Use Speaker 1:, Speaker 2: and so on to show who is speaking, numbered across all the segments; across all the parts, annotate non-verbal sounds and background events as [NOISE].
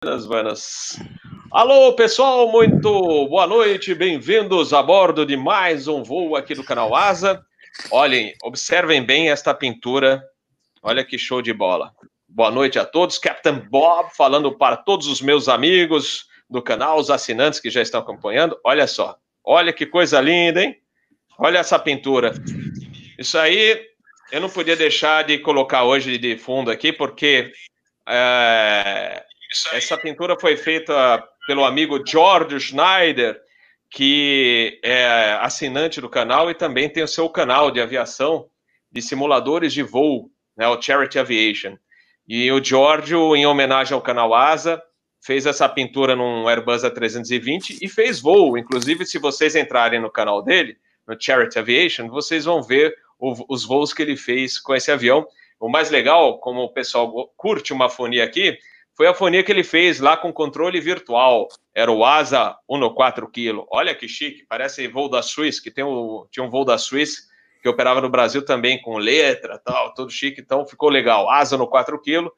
Speaker 1: Buenas, buenas. Alô, pessoal, muito boa noite, bem-vindos a bordo de mais um voo aqui do canal Asa. Olhem, observem bem esta pintura, olha que show de bola. Boa noite a todos, Captain Bob falando para todos os meus amigos do canal, os assinantes que já estão acompanhando. Olha só, olha que coisa linda, hein? Olha essa pintura. Isso aí eu não podia deixar de colocar hoje de fundo aqui, porque é, essa pintura foi feita pelo amigo George Schneider, que é assinante do canal e também tem o seu canal de aviação de simuladores de voo, né, o Charity Aviation. E o Giorgio, em homenagem ao canal ASA, fez essa pintura num Airbus A320 e fez voo. Inclusive, se vocês entrarem no canal dele, no Charity Aviation, vocês vão ver o, os voos que ele fez com esse avião. O mais legal, como o pessoal curte uma fonia aqui, foi a fonia que ele fez lá com controle virtual. Era o ASA 1.4 kg. Olha que chique, parece voo da Swiss, que tem o, tinha um voo da Swiss que operava no Brasil também com letra, tal, todo chique, então ficou legal. Asa no 4 kg,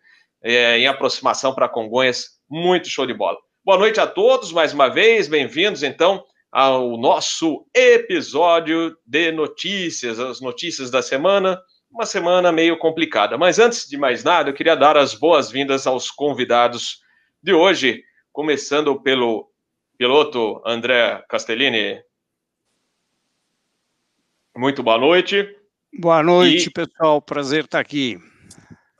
Speaker 1: é, em aproximação para Congonhas, muito show de bola. Boa noite a todos, mais uma vez, bem-vindos então ao nosso episódio de notícias, as notícias da semana. Uma semana meio complicada, mas antes de mais nada, eu queria dar as boas-vindas aos convidados de hoje, começando pelo piloto André Castellini. Muito boa noite.
Speaker 2: Boa noite, e... pessoal. Prazer estar aqui.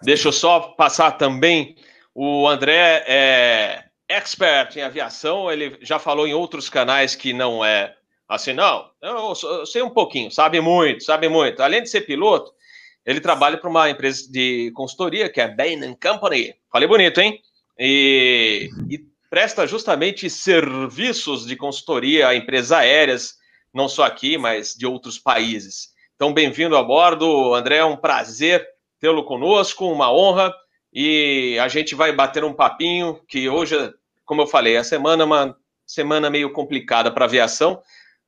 Speaker 1: Deixa eu só passar também. O André é expert em aviação, ele já falou em outros canais que não é assim, não. Eu, sei um pouquinho, sabe muito, sabe muito. Além de ser piloto, ele trabalha para uma empresa de consultoria que é Bain Company. Falei bonito, hein? E, e, presta justamente serviços de consultoria a empresas aéreas, não só aqui, mas de outros países. Então, bem-vindo a bordo, André. É um prazer tê-lo conosco, uma honra. E a gente vai bater um papinho que hoje como eu falei, a semana é uma semana meio complicada para aviação.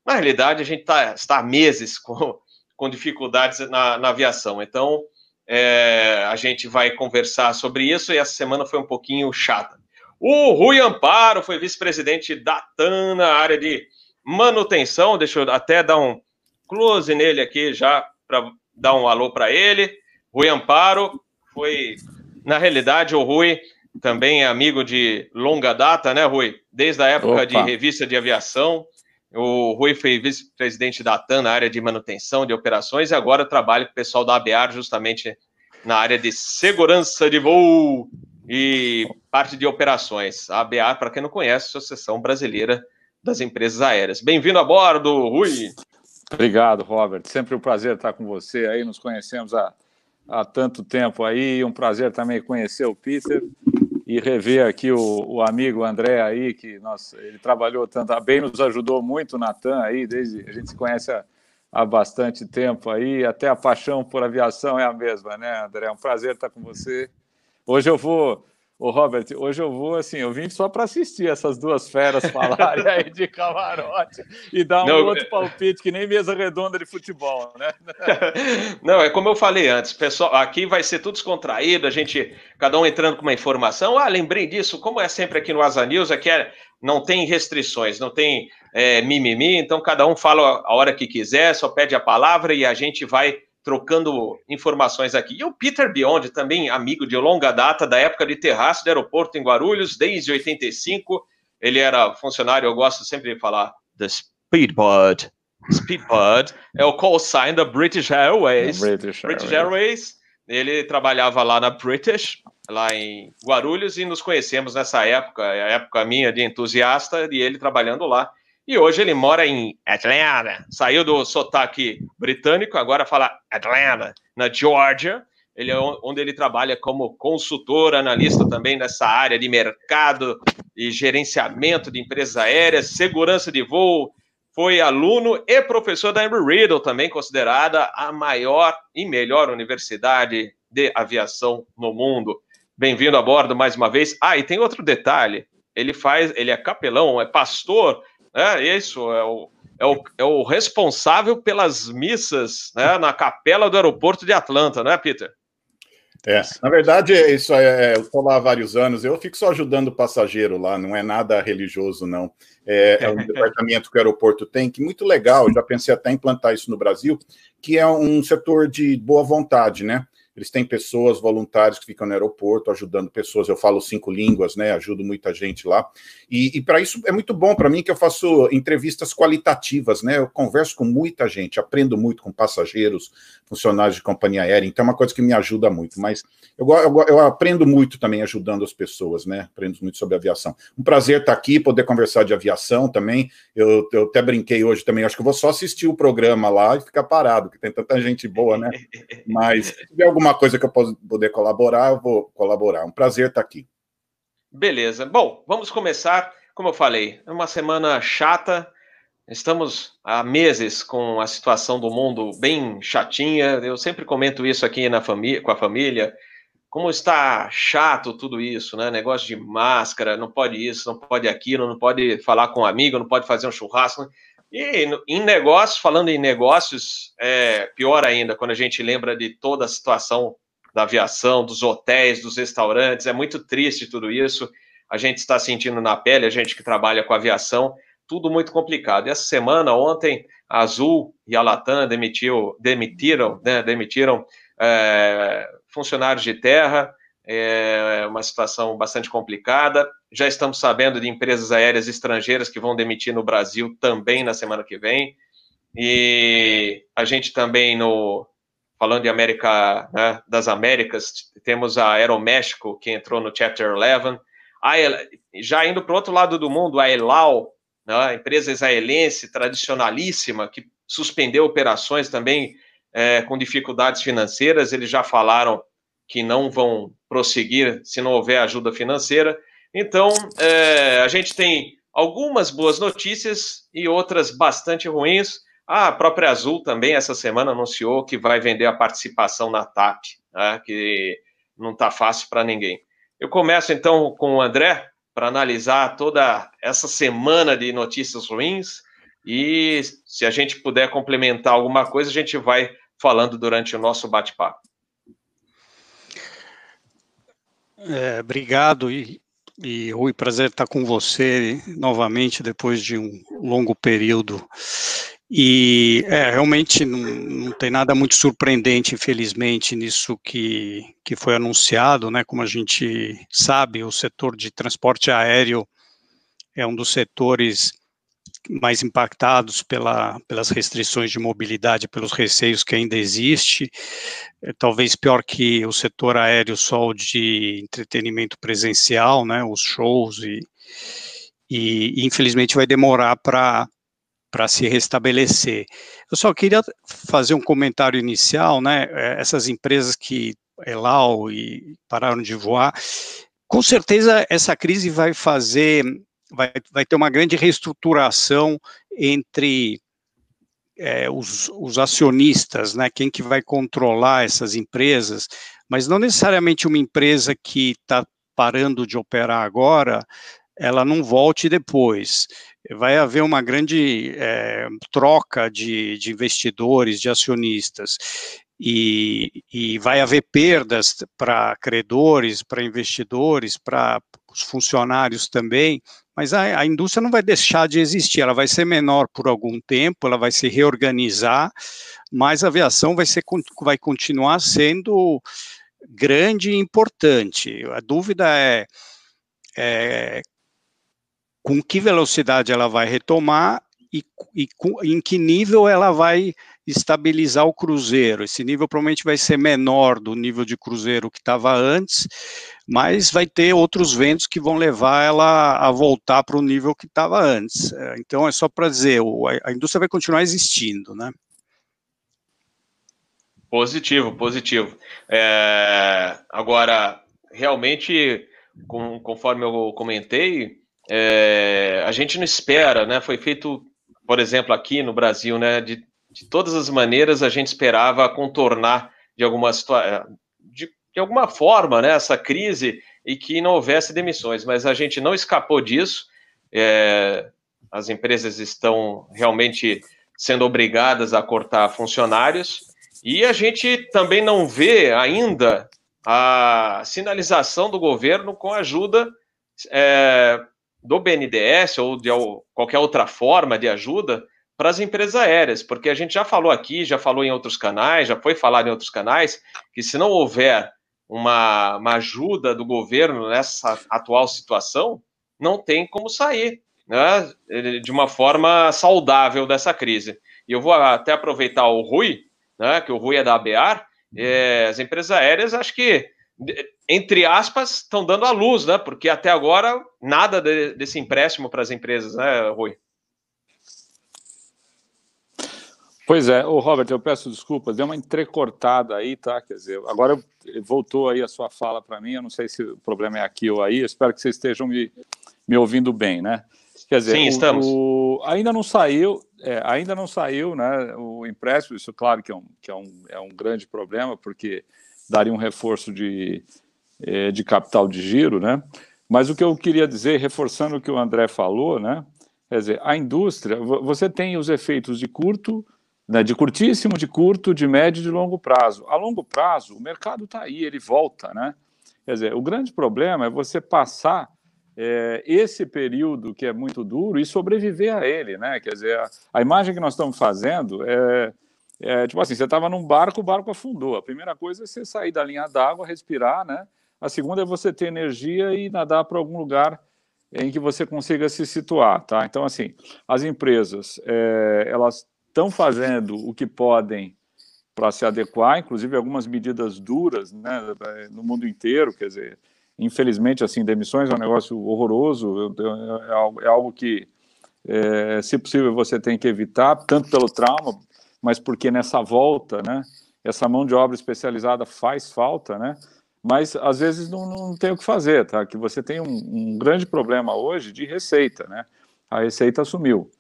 Speaker 1: Na realidade, a gente tá, está há meses com, com dificuldades na, na aviação. Então, é, a gente vai conversar sobre isso e essa semana foi um pouquinho chata. O Rui Amparo foi vice-presidente da TAN na área de manutenção. Deixa eu até dar um close nele aqui já para dar um alô para ele. Rui Amparo foi, na realidade, o Rui também é amigo de longa data, né, Rui? Desde a época Opa. de revista de aviação. O Rui foi vice-presidente da TAN na área de manutenção de operações e agora trabalha com o pessoal da ABAR justamente na área de segurança de voo e parte de operações. A ABAR, para quem não conhece, Associação Brasileira das Empresas Aéreas. Bem-vindo a bordo, Rui.
Speaker 3: Obrigado, Robert. Sempre um prazer estar com você aí. Nos conhecemos há, há tanto tempo aí. Um prazer também conhecer o Peter e rever aqui o, o, amigo André aí, que nossa, ele trabalhou tanto, bem nos ajudou muito, Natan aí, desde a gente se conhece há, há, bastante tempo aí, até a paixão por aviação é a mesma, né, André? É um prazer estar com você. Hoje eu vou Ô, Robert, hoje eu vou assim, eu vim só para assistir essas duas feras falarem aí de camarote e dar um Não, outro palpite que nem mesa redonda de futebol, né? [LAUGHS]
Speaker 1: Não, é como eu falei antes, pessoal, aqui vai ser tudo descontraído, a gente, cada um entrando com uma informação. Ah, lembrei disso, como é sempre aqui no Asa News, aqui é, não tem restrições, não tem é, mimimi, então cada um fala a hora que quiser, só pede a palavra e a gente vai trocando informações aqui. E o Peter Beyond, também amigo de longa data, da época de terraço do aeroporto em Guarulhos, desde 85. Ele era funcionário, eu gosto sempre de falar, the Speedbird. Speedbird é o call sign da British Airways. British, British Airways. Ele trabalhava lá na British, lá em Guarulhos, e nos conhecemos nessa época, a época minha de entusiasta, e ele trabalhando lá. E hoje ele mora em Atlanta. Saiu do sotaque britânico, agora fala Atlanta, na Georgia. Ele é onde ele trabalha como consultor, analista também nessa área de mercado e gerenciamento de empresas aéreas, segurança de voo. Foi aluno e professor da Embry-Riddle, também considerada a maior e melhor universidade de aviação no mundo. Bem-vindo a bordo mais uma vez. Ah, e tem outro detalhe. Ele faz, ele é capelão, é pastor é isso, é o, é o, é o responsável pelas missas né, na capela do aeroporto de Atlanta, não é, Peter?
Speaker 4: É, na verdade, é isso é, eu estou lá há vários anos, eu fico só ajudando o passageiro lá, não é nada religioso, não. É, é um [LAUGHS] departamento que o aeroporto tem, que muito legal, já pensei até em implantar isso no Brasil, que é um setor de boa vontade, né? Eles têm pessoas, voluntários que ficam no aeroporto ajudando pessoas. Eu falo cinco línguas, né? Ajudo muita gente lá. E, e para isso é muito bom para mim que eu faço entrevistas qualitativas, né? Eu converso com muita gente, aprendo muito com passageiros, funcionários de companhia aérea. Então é uma coisa que me ajuda muito. Mas eu, eu, eu aprendo muito também ajudando as pessoas, né? Aprendo muito sobre aviação. Um prazer estar aqui, poder conversar de aviação também. Eu, eu até brinquei hoje também. Acho que vou só assistir o programa lá e ficar parado, porque tem tanta gente boa, né? Mas se tiver alguma alguma coisa que eu poder colaborar, eu vou colaborar. Um prazer estar aqui.
Speaker 1: Beleza. Bom, vamos começar. Como eu falei, é uma semana chata. Estamos há meses com a situação do mundo bem chatinha. Eu sempre comento isso aqui na família, com a família. Como está chato tudo isso, né? Negócio de máscara, não pode isso, não pode aquilo, não pode falar com um amigo, não pode fazer um churrasco. E em negócios, falando em negócios, é pior ainda quando a gente lembra de toda a situação da aviação, dos hotéis, dos restaurantes. É muito triste tudo isso. A gente está sentindo na pele, a gente que trabalha com aviação, tudo muito complicado. E essa semana, ontem, a Azul e a Latam demitiu, demitiram, né, demitiram é, funcionários de terra, é uma situação bastante complicada. Já estamos sabendo de empresas aéreas estrangeiras que vão demitir no Brasil também na semana que vem. E a gente também no falando de América, né, das Américas, temos a Aeroméxico que entrou no Chapter 11. A, já indo para o outro lado do mundo, a Elau, né, empresa israelense tradicionalíssima que suspendeu operações também é, com dificuldades financeiras. Eles já falaram que não vão prosseguir se não houver ajuda financeira. Então, é, a gente tem algumas boas notícias e outras bastante ruins. a própria Azul também, essa semana, anunciou que vai vender a participação na TAP, né, que não está fácil para ninguém. Eu começo então com o André para analisar toda essa semana de notícias ruins e se a gente puder complementar alguma coisa, a gente vai falando durante o nosso bate-papo.
Speaker 2: É, obrigado e, e Rui, prazer estar com você novamente depois de um longo período. E é, realmente não, não, tem nada muito surpreendente, infelizmente, nisso que, que foi anunciado, né? Como a gente sabe, o setor de transporte aéreo é um dos setores mais impactados pela, pelas restrições de mobilidade, pelos receios que ainda existe, é, talvez pior que o setor aéreo só de entretenimento presencial, né, os shows, e, e infelizmente vai demorar para para se restabelecer. Eu só queria fazer um comentário inicial, né, é, essas empresas que Elau e pararam de voar, com certeza essa crise vai fazer vai, vai ter uma grande reestruturação entre é, os, os, acionistas, né, quem que vai controlar essas empresas, mas não necessariamente uma empresa que está parando de operar agora, ela não volte depois. Vai haver uma grande é, troca de, de investidores, de acionistas, e, e vai haver perdas para credores, para investidores, para os funcionários também, mas a, a, indústria não vai deixar de existir, ela vai ser menor por algum tempo, ela vai se reorganizar, mas a aviação vai, ser, vai continuar sendo grande e importante. A dúvida é, é com que velocidade ela vai retomar e, e com, em que nível ela vai estabilizar o cruzeiro. Esse nível provavelmente vai ser menor do nível de cruzeiro que estava antes, mas vai ter outros ventos que vão levar ela a voltar para o nível que estava antes. É, então, é só para dizer, a indústria vai continuar existindo, né?
Speaker 1: Positivo, positivo. É, agora, realmente, com, conforme eu comentei, é, a gente não espera, né? Foi feito, por exemplo, aqui no Brasil, né? De, de todas as maneiras, a gente esperava contornar de alguma situação, de alguma forma, né, essa crise e que não houvesse demissões, mas a gente não escapou disso. É, as empresas estão realmente sendo obrigadas a cortar funcionários. E a gente também não vê ainda a sinalização do governo com a ajuda é, do BNDES ou de qualquer outra forma de ajuda para as empresas aéreas, porque a gente já falou aqui, já falou em outros canais, já foi falado em outros canais, que se não houver uma, uma ajuda do governo nessa atual situação, não tem como sair né, de uma forma saudável dessa crise. E eu vou até aproveitar o Rui, né, que o Rui é da ABAR, é, as empresas aéreas, acho que, entre aspas, estão dando a luz, né? Porque até agora nada de, desse empréstimo para as empresas, né, Rui?
Speaker 3: Pois é, o Robert, eu peço desculpas, deu uma entrecortada aí, tá? Quer dizer, agora voltou aí a sua fala para mim, eu não sei se o problema é aqui ou aí, eu espero que vocês estejam me, me ouvindo bem, né? Quer dizer,
Speaker 1: Sim, estamos.
Speaker 3: O, o, ainda não saiu, é, ainda não saiu, né? O empréstimo, isso claro que é um, que é um, é um grande problema, porque daria um reforço de, é, de capital de giro, né? Mas o que eu queria dizer, reforçando o que o André falou, né? Quer dizer, a indústria, você tem os efeitos de curto, né, de curtíssimo, de curto, de médio e de longo prazo. A longo prazo, o mercado está aí, ele volta, né? Quer dizer, o grande problema é você passar é, esse período que é muito duro e sobreviver a ele, né? Quer dizer, a, a imagem que nós estamos fazendo é, é tipo assim, você estava num barco, o barco afundou. A primeira coisa é você sair da linha d'água, respirar, né? A segunda é você ter energia e nadar para algum lugar em que você consiga se situar, tá? Então, assim, as empresas, é, elas estão fazendo o que podem para se adequar, inclusive algumas medidas duras, né, no mundo inteiro, quer dizer, Infelizmente, assim, demissões é um negócio horroroso, é, é algo que, é, se possível, você tem que evitar, tanto pelo trauma, mas porque nessa volta, né, essa mão de obra especializada faz falta, né, mas às vezes não, não tem o que fazer, tá? Que você tem um, um grande problema hoje de receita, né? A receita sumiu,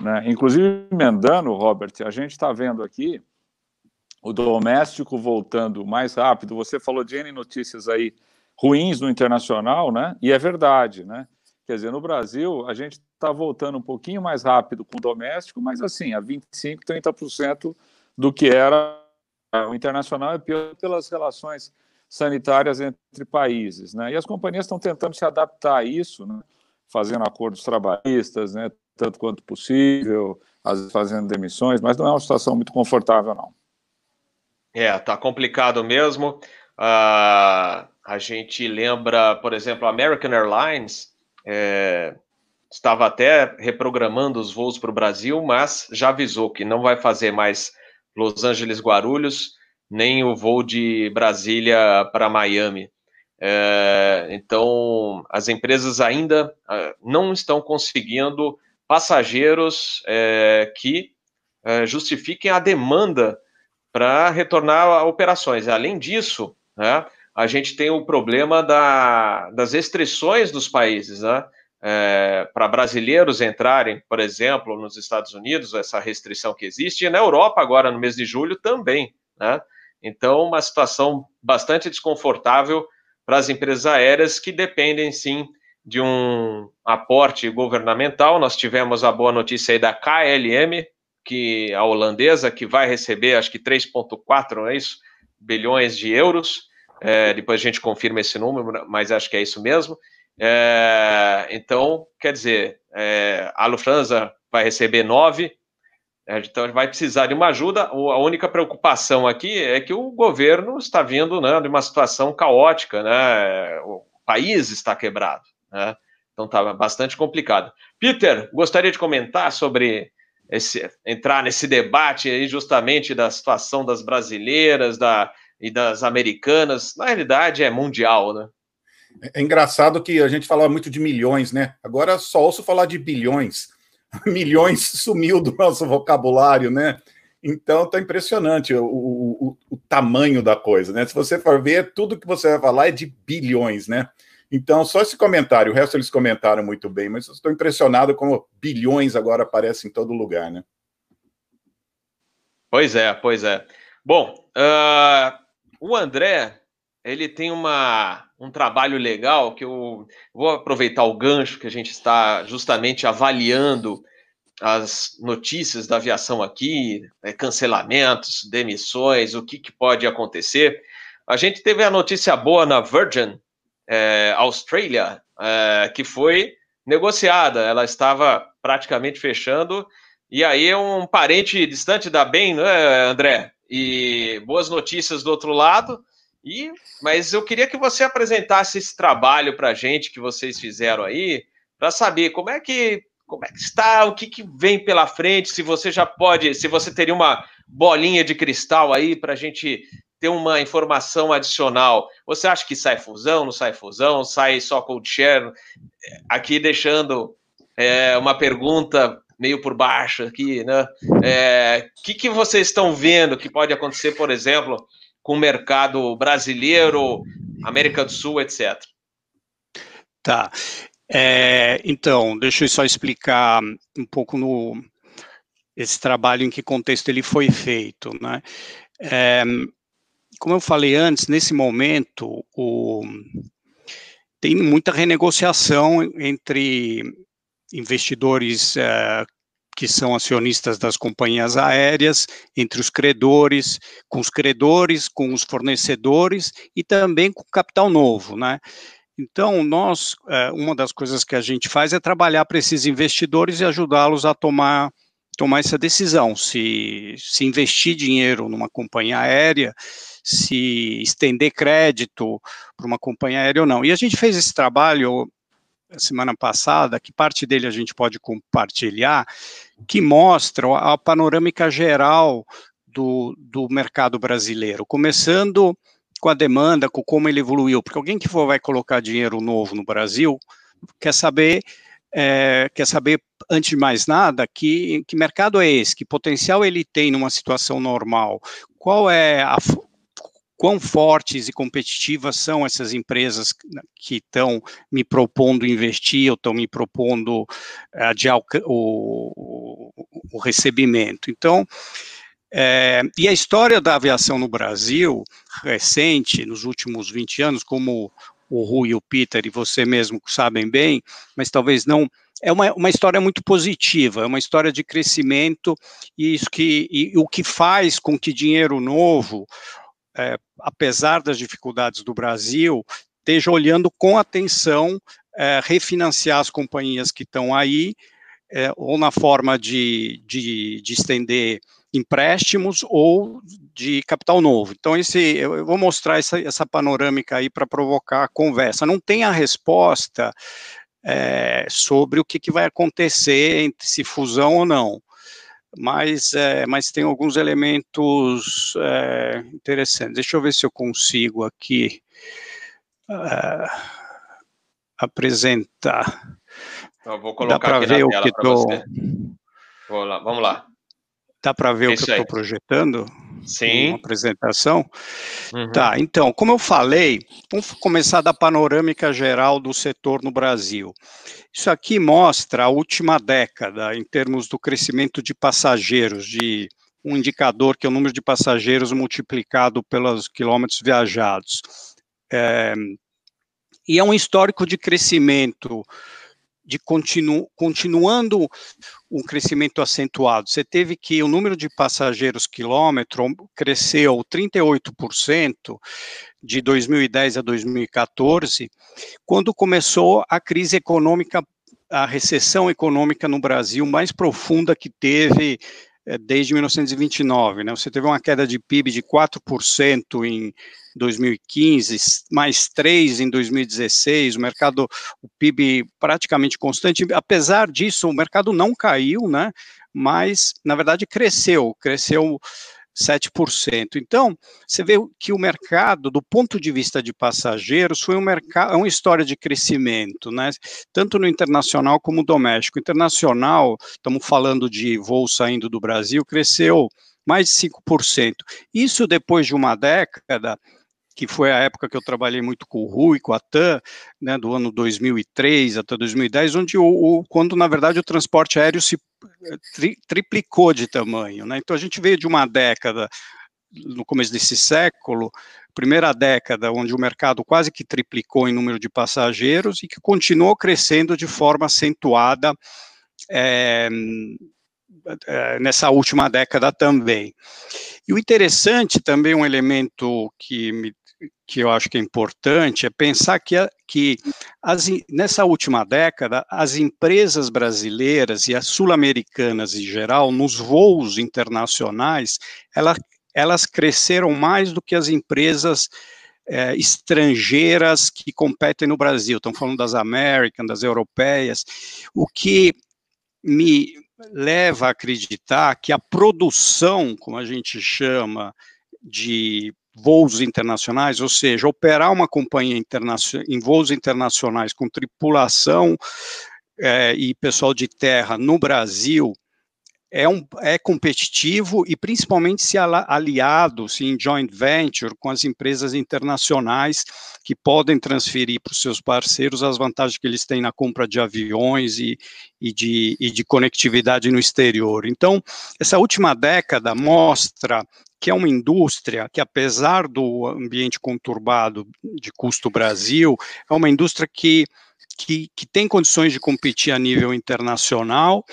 Speaker 3: né? Inclusive, emendando, Robert, a gente está vendo aqui o doméstico voltando mais rápido. Você falou de N notícias aí ruins no internacional, né? E é verdade, né? Quer dizer, no Brasil, a gente está voltando um pouquinho mais rápido com o doméstico, mas assim, a 25%, 30% do que era o internacional é pior pelas relações sanitárias entre países, né? E as companhias estão tentando se adaptar a isso, né? fazendo acordos trabalhistas, né? Tanto quanto possível, às vezes fazendo demissões, mas não é uma situação muito confortável, não.
Speaker 1: É, tá complicado mesmo. Uh, a gente lembra, por exemplo, a American Airlines é, estava até reprogramando os voos para o Brasil, mas já avisou que não vai fazer mais Los Angeles Guarulhos, nem o voo de Brasília para Miami. É, então, as empresas ainda é, não estão conseguindo passageiros é, que é, justifiquem a demanda para retornar a operações. Além disso, né, a gente tem o problema da, das restrições dos países, né? É, para brasileiros entrarem, por exemplo, nos Estados Unidos, essa restrição que existe, e na Europa, agora no mês de julho, também. Né? Então, uma situação bastante desconfortável para as empresas aéreas que dependem, sim, de um aporte governamental. Nós tivemos a boa notícia aí da KLM, que a holandesa, que vai receber, acho que 3,4, não é isso? Bilhões de euros é, depois a gente confirma esse número, mas acho que é isso mesmo. É, então, quer dizer, é, a Lufthansa vai receber nove, é, então vai precisar de uma ajuda. A única preocupação aqui é que o governo está vindo né, de uma situação caótica, né? O país está quebrado, né? Então está bastante complicado. Peter, gostaria de comentar sobre esse, entrar nesse debate aí justamente da situação das brasileiras, da e das americanas, na realidade é mundial, né?
Speaker 4: É engraçado que a gente falava muito de milhões, né? Agora só ouço falar de bilhões. [LAUGHS] Milhões sumiu do nosso vocabulário, né? Então tá impressionante o, o, o, tamanho da coisa, né? Se você for ver, tudo que você vai falar é de bilhões, né? Então, só esse comentário, o resto eles comentaram muito bem, mas estou impressionado como bilhões agora aparecem em todo lugar, né?
Speaker 1: Pois é, pois é. Bom, uh, o André, ele tem uma, um trabalho legal que eu vou aproveitar o gancho que a gente está justamente avaliando as notícias da aviação aqui, né, cancelamentos, demissões, o que, que pode acontecer. a gente teve a notícia boa na Virgin é, Australia, é, que foi negociada. Ela estava praticamente fechando. E aí um parente distante da bem, né, André? E boas notícias do outro lado. E, mas eu queria que você apresentasse esse trabalho para a gente que vocês fizeram aí, para saber como é que como é que está, o que, que vem pela frente, se você já pode, se você teria uma bolinha de cristal aí para a gente ter uma informação adicional. Você acha que sai fusão, não sai fusão, sai só cold share? Aqui deixando é, uma pergunta meio por baixo aqui, né? O é, que, que vocês estão vendo que pode acontecer, por exemplo, com o mercado brasileiro, América do Sul, etc.
Speaker 2: Tá. É, então, deixa eu só explicar um pouco no esse trabalho em que contexto ele foi feito, né? É, como eu falei antes, nesse momento o, tem muita renegociação entre investidores é, que são acionistas das companhias aéreas, entre os credores, com os credores, com os fornecedores e também com capital novo, né? Então, nós, é, uma das coisas que a gente faz é trabalhar para esses investidores e ajudá-los a tomar, tomar essa decisão, se, se investir dinheiro numa companhia aérea, se estender crédito para uma companhia aérea ou não. E a gente fez esse trabalho semana passada, que parte dele a gente pode compartilhar, que mostra a panorâmica geral do, do mercado brasileiro, começando com a demanda, com como ele evoluiu, porque alguém que for vai colocar dinheiro novo no Brasil quer saber é, quer saber, antes de mais nada, que, que mercado é esse, que potencial ele tem numa situação normal, qual é a, quão fortes e competitivas são essas empresas que estão me propondo investir ou estão me propondo adiar o, o, o recebimento. Então, é, e a história da aviação no Brasil, recente, nos últimos 20 anos, como o Rui e o Peter e você mesmo sabem bem, mas talvez não. É uma, uma história muito positiva, é uma história de crescimento e isso que e, o que faz com que dinheiro novo é, apesar das dificuldades do Brasil, esteja olhando com atenção é, refinanciar as companhias que estão aí, é, ou na forma de, de, de, estender empréstimos ou de capital novo. Então, esse, eu vou mostrar essa, essa panorâmica aí para provocar a conversa. Não tem a resposta é, sobre o que, que vai acontecer entre se fusão ou não mas, é, mas tem alguns elementos é, interessantes. Deixa eu ver se eu consigo aqui é, apresentar.
Speaker 1: Eu vou colocar Dá para ver o que estou. Vamos lá.
Speaker 2: Dá para ver o que eu estou projetando?
Speaker 1: Sim.
Speaker 2: Uma apresentação. Uhum. Tá, então, como eu falei, vamos começar da panorâmica geral do setor no Brasil. Isso aqui mostra a última década em termos do crescimento de passageiros, de um indicador que é o número de passageiros multiplicado pelos quilômetros viajados. É, e é um histórico de crescimento de continu, continuando um crescimento acentuado. Você teve que o número de passageiros quilômetro cresceu 38% de 2010 a 2014, quando começou a crise econômica, a recessão econômica no Brasil mais profunda que teve desde 1929. Né? Você teve uma queda de PIB de 4% em 2015, mais 3% em 2016, o mercado, o PIB praticamente constante. Apesar disso, o mercado não caiu, né? mas, na verdade, cresceu, cresceu 7%. Então, você vê que o mercado, do ponto de vista de passageiros, foi um mercado, é uma história de crescimento, né? Tanto no internacional como no doméstico. Internacional, estamos falando de voo saindo do Brasil, cresceu mais de 5%. Isso depois de uma década que foi a época que eu trabalhei muito com o Rui, com a TAM, né, do ano 2003 até 2010, onde o, o quando na verdade o transporte aéreo se eh, tri, triplicou de tamanho, né? Então a gente veio de uma década no começo desse século, primeira década onde o mercado quase que triplicou em número de passageiros e que continuou crescendo de forma acentuada é, nessa última década também. E o interessante também, um elemento que me que eu acho que é importante é pensar que, que as, nessa última década, as empresas brasileiras e as sul-americanas em geral, nos voos internacionais, ela, elas cresceram mais do que as empresas é, estrangeiras que competem no Brasil. Estão falando das American, das europeias, o que me leva a acreditar que a produção, como a gente chama, de voos internacionais, ou seja, operar uma companhia em voos internacionais com tripulação é, e pessoal de terra no Brasil é, um, é competitivo e principalmente se aliado se em joint venture com as empresas internacionais que podem transferir para os seus parceiros as vantagens que eles têm na compra de aviões e, e, de, e de conectividade no exterior. Então, essa última década mostra que é uma indústria que, apesar do ambiente conturbado de custo Brasil, é uma indústria que, que, que tem condições de competir a nível internacional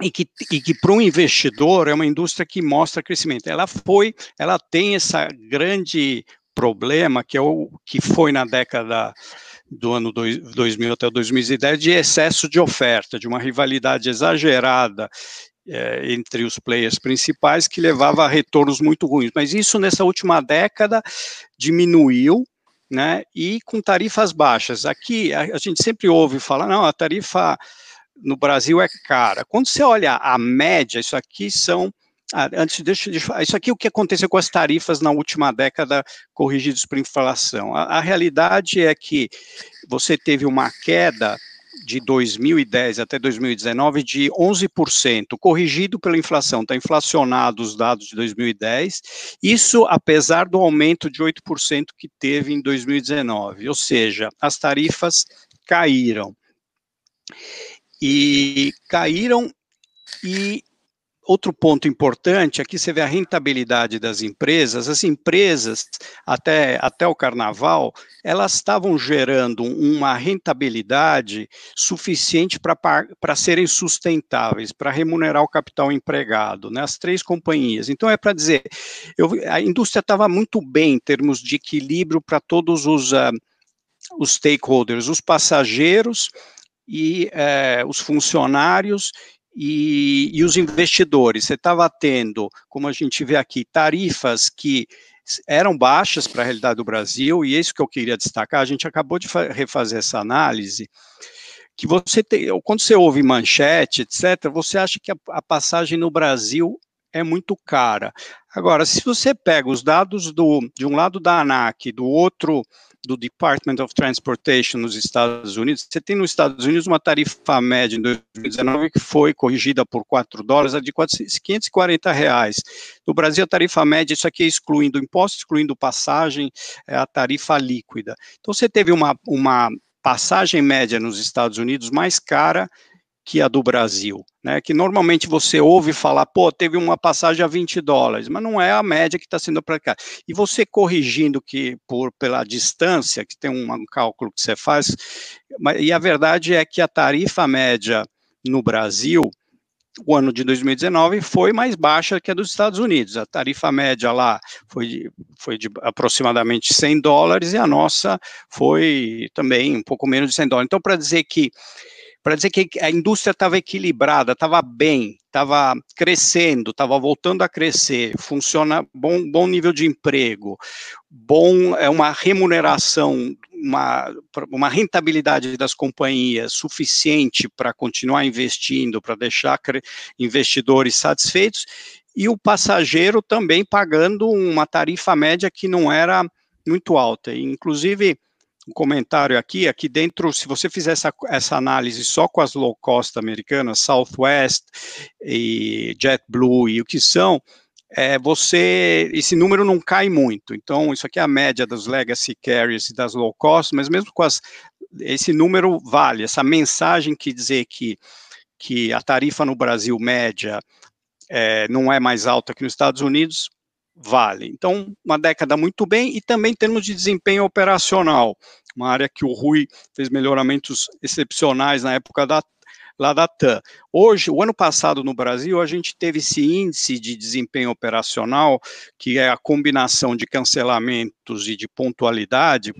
Speaker 2: e que, e que para um investidor é uma indústria que mostra crescimento. Ela foi, ela tem essa grande problema que é o que foi na década do ano 2000 até 2010 de excesso de oferta, de uma rivalidade exagerada é, entre os players principais que levava a retornos muito ruins. Mas isso nessa última década diminuiu, né? E com tarifas baixas. Aqui a, a gente sempre ouve falar, não, a tarifa no Brasil é cara. Quando você olha a média, isso aqui são ah, antes, deixa, deixa, isso aqui é o que aconteceu com as tarifas na última década corrigidas por inflação. A, a realidade é que você teve uma queda de 2010 até 2019 de 11%, corrigido pela inflação, está inflacionado os dados de 2010, isso apesar do aumento de 8% que teve em 2019, ou seja, as tarifas caíram. E caíram e outro ponto importante, aqui você vê a rentabilidade das empresas. As empresas, até, até o carnaval, elas estavam gerando uma rentabilidade suficiente para serem sustentáveis, para remunerar o capital empregado, né, as três companhias. Então, é para dizer, eu, a indústria estava muito bem em termos de equilíbrio para todos os, uh, os stakeholders, os passageiros, e eh, os funcionários e, e os investidores. Você estava tendo, como a gente vê aqui, tarifas que eram baixas para a realidade do Brasil, e é isso que eu queria destacar. A gente acabou de refazer essa análise. Que você tem, quando você ouve manchete, etc., você acha que a, a passagem no Brasil é muito cara. Agora, se você pega os dados do, de um lado da ANAC, do outro do Department of Transportation nos Estados Unidos, você tem nos Estados Unidos uma tarifa média em 2019 que foi corrigida por 4 dólares, a de 540 reais. No Brasil, a tarifa média, isso aqui é excluindo impostos, excluindo passagem, é a tarifa líquida. Então, você teve uma, uma passagem média nos Estados Unidos mais cara que a do Brasil, né? Que normalmente você ouve falar, pô, teve uma passagem a 20 dólares, mas não é a média que está sendo aplicada. E você corrigindo que por pela distância, que tem um, cálculo que você faz, e a verdade é que a tarifa média no Brasil, o ano de 2019 foi mais baixa que a dos Estados Unidos. A tarifa média lá foi de, foi de aproximadamente 100 dólares e a nossa foi também um pouco menos de 100 dólares. Então, para dizer que para dizer que a indústria estava equilibrada, estava bem, estava crescendo, estava voltando a crescer, funciona bom, bom nível de emprego, bom é uma remuneração, uma, uma rentabilidade das companhias suficiente para continuar investindo, para deixar investidores satisfeitos, e o passageiro também pagando uma tarifa média que não era muito alta. Inclusive, um comentário aqui, aqui dentro, se você fizer essa, essa análise só com as low cost americanas, Southwest e JetBlue e o que são, é, você, esse número não cai muito, então isso aqui é a média dos legacy carriers e das low cost, mas mesmo com as, esse número vale, essa mensagem que dizer que, que a tarifa no Brasil média é, não é mais alta que nos Estados Unidos, vale. Então, uma década muito bem, e também em termos de desempenho operacional, uma área que o Rui fez melhoramentos excepcionais na época da, lá da TAM. Hoje, o ano passado no Brasil, a gente teve esse índice de desempenho operacional, que é a combinação de cancelamentos e de pontualidade,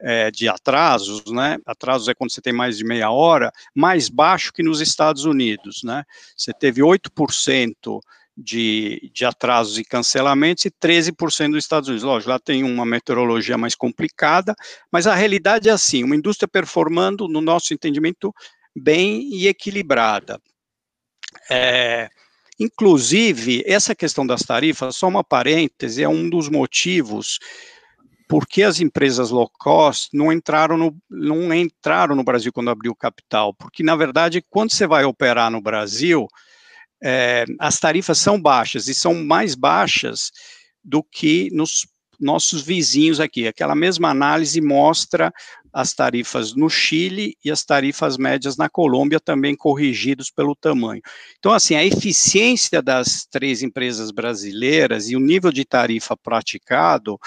Speaker 2: é, de atrasos, né? Atrasos é quando você tem mais de meia hora, mais baixo que nos Estados Unidos, né? Você teve 8% de, de atrasos e cancelamentos e 13% dos Estados Unidos. Lógico, lá tem uma meteorologia mais complicada, mas a realidade é assim: uma indústria performando, no nosso entendimento, bem e equilibrada. É, inclusive, essa questão das tarifas, só uma parêntese, é um dos motivos porque as empresas low cost não entraram no, não entraram no Brasil quando abriu capital, porque, na verdade, quando você vai operar no Brasil, é, as tarifas são baixas e são mais baixas do que nos nossos vizinhos aqui. Aquela mesma análise mostra as tarifas no Chile e as tarifas médias na Colômbia, também corrigidos pelo tamanho. Então, assim, a eficiência das três empresas brasileiras e o nível de tarifa praticado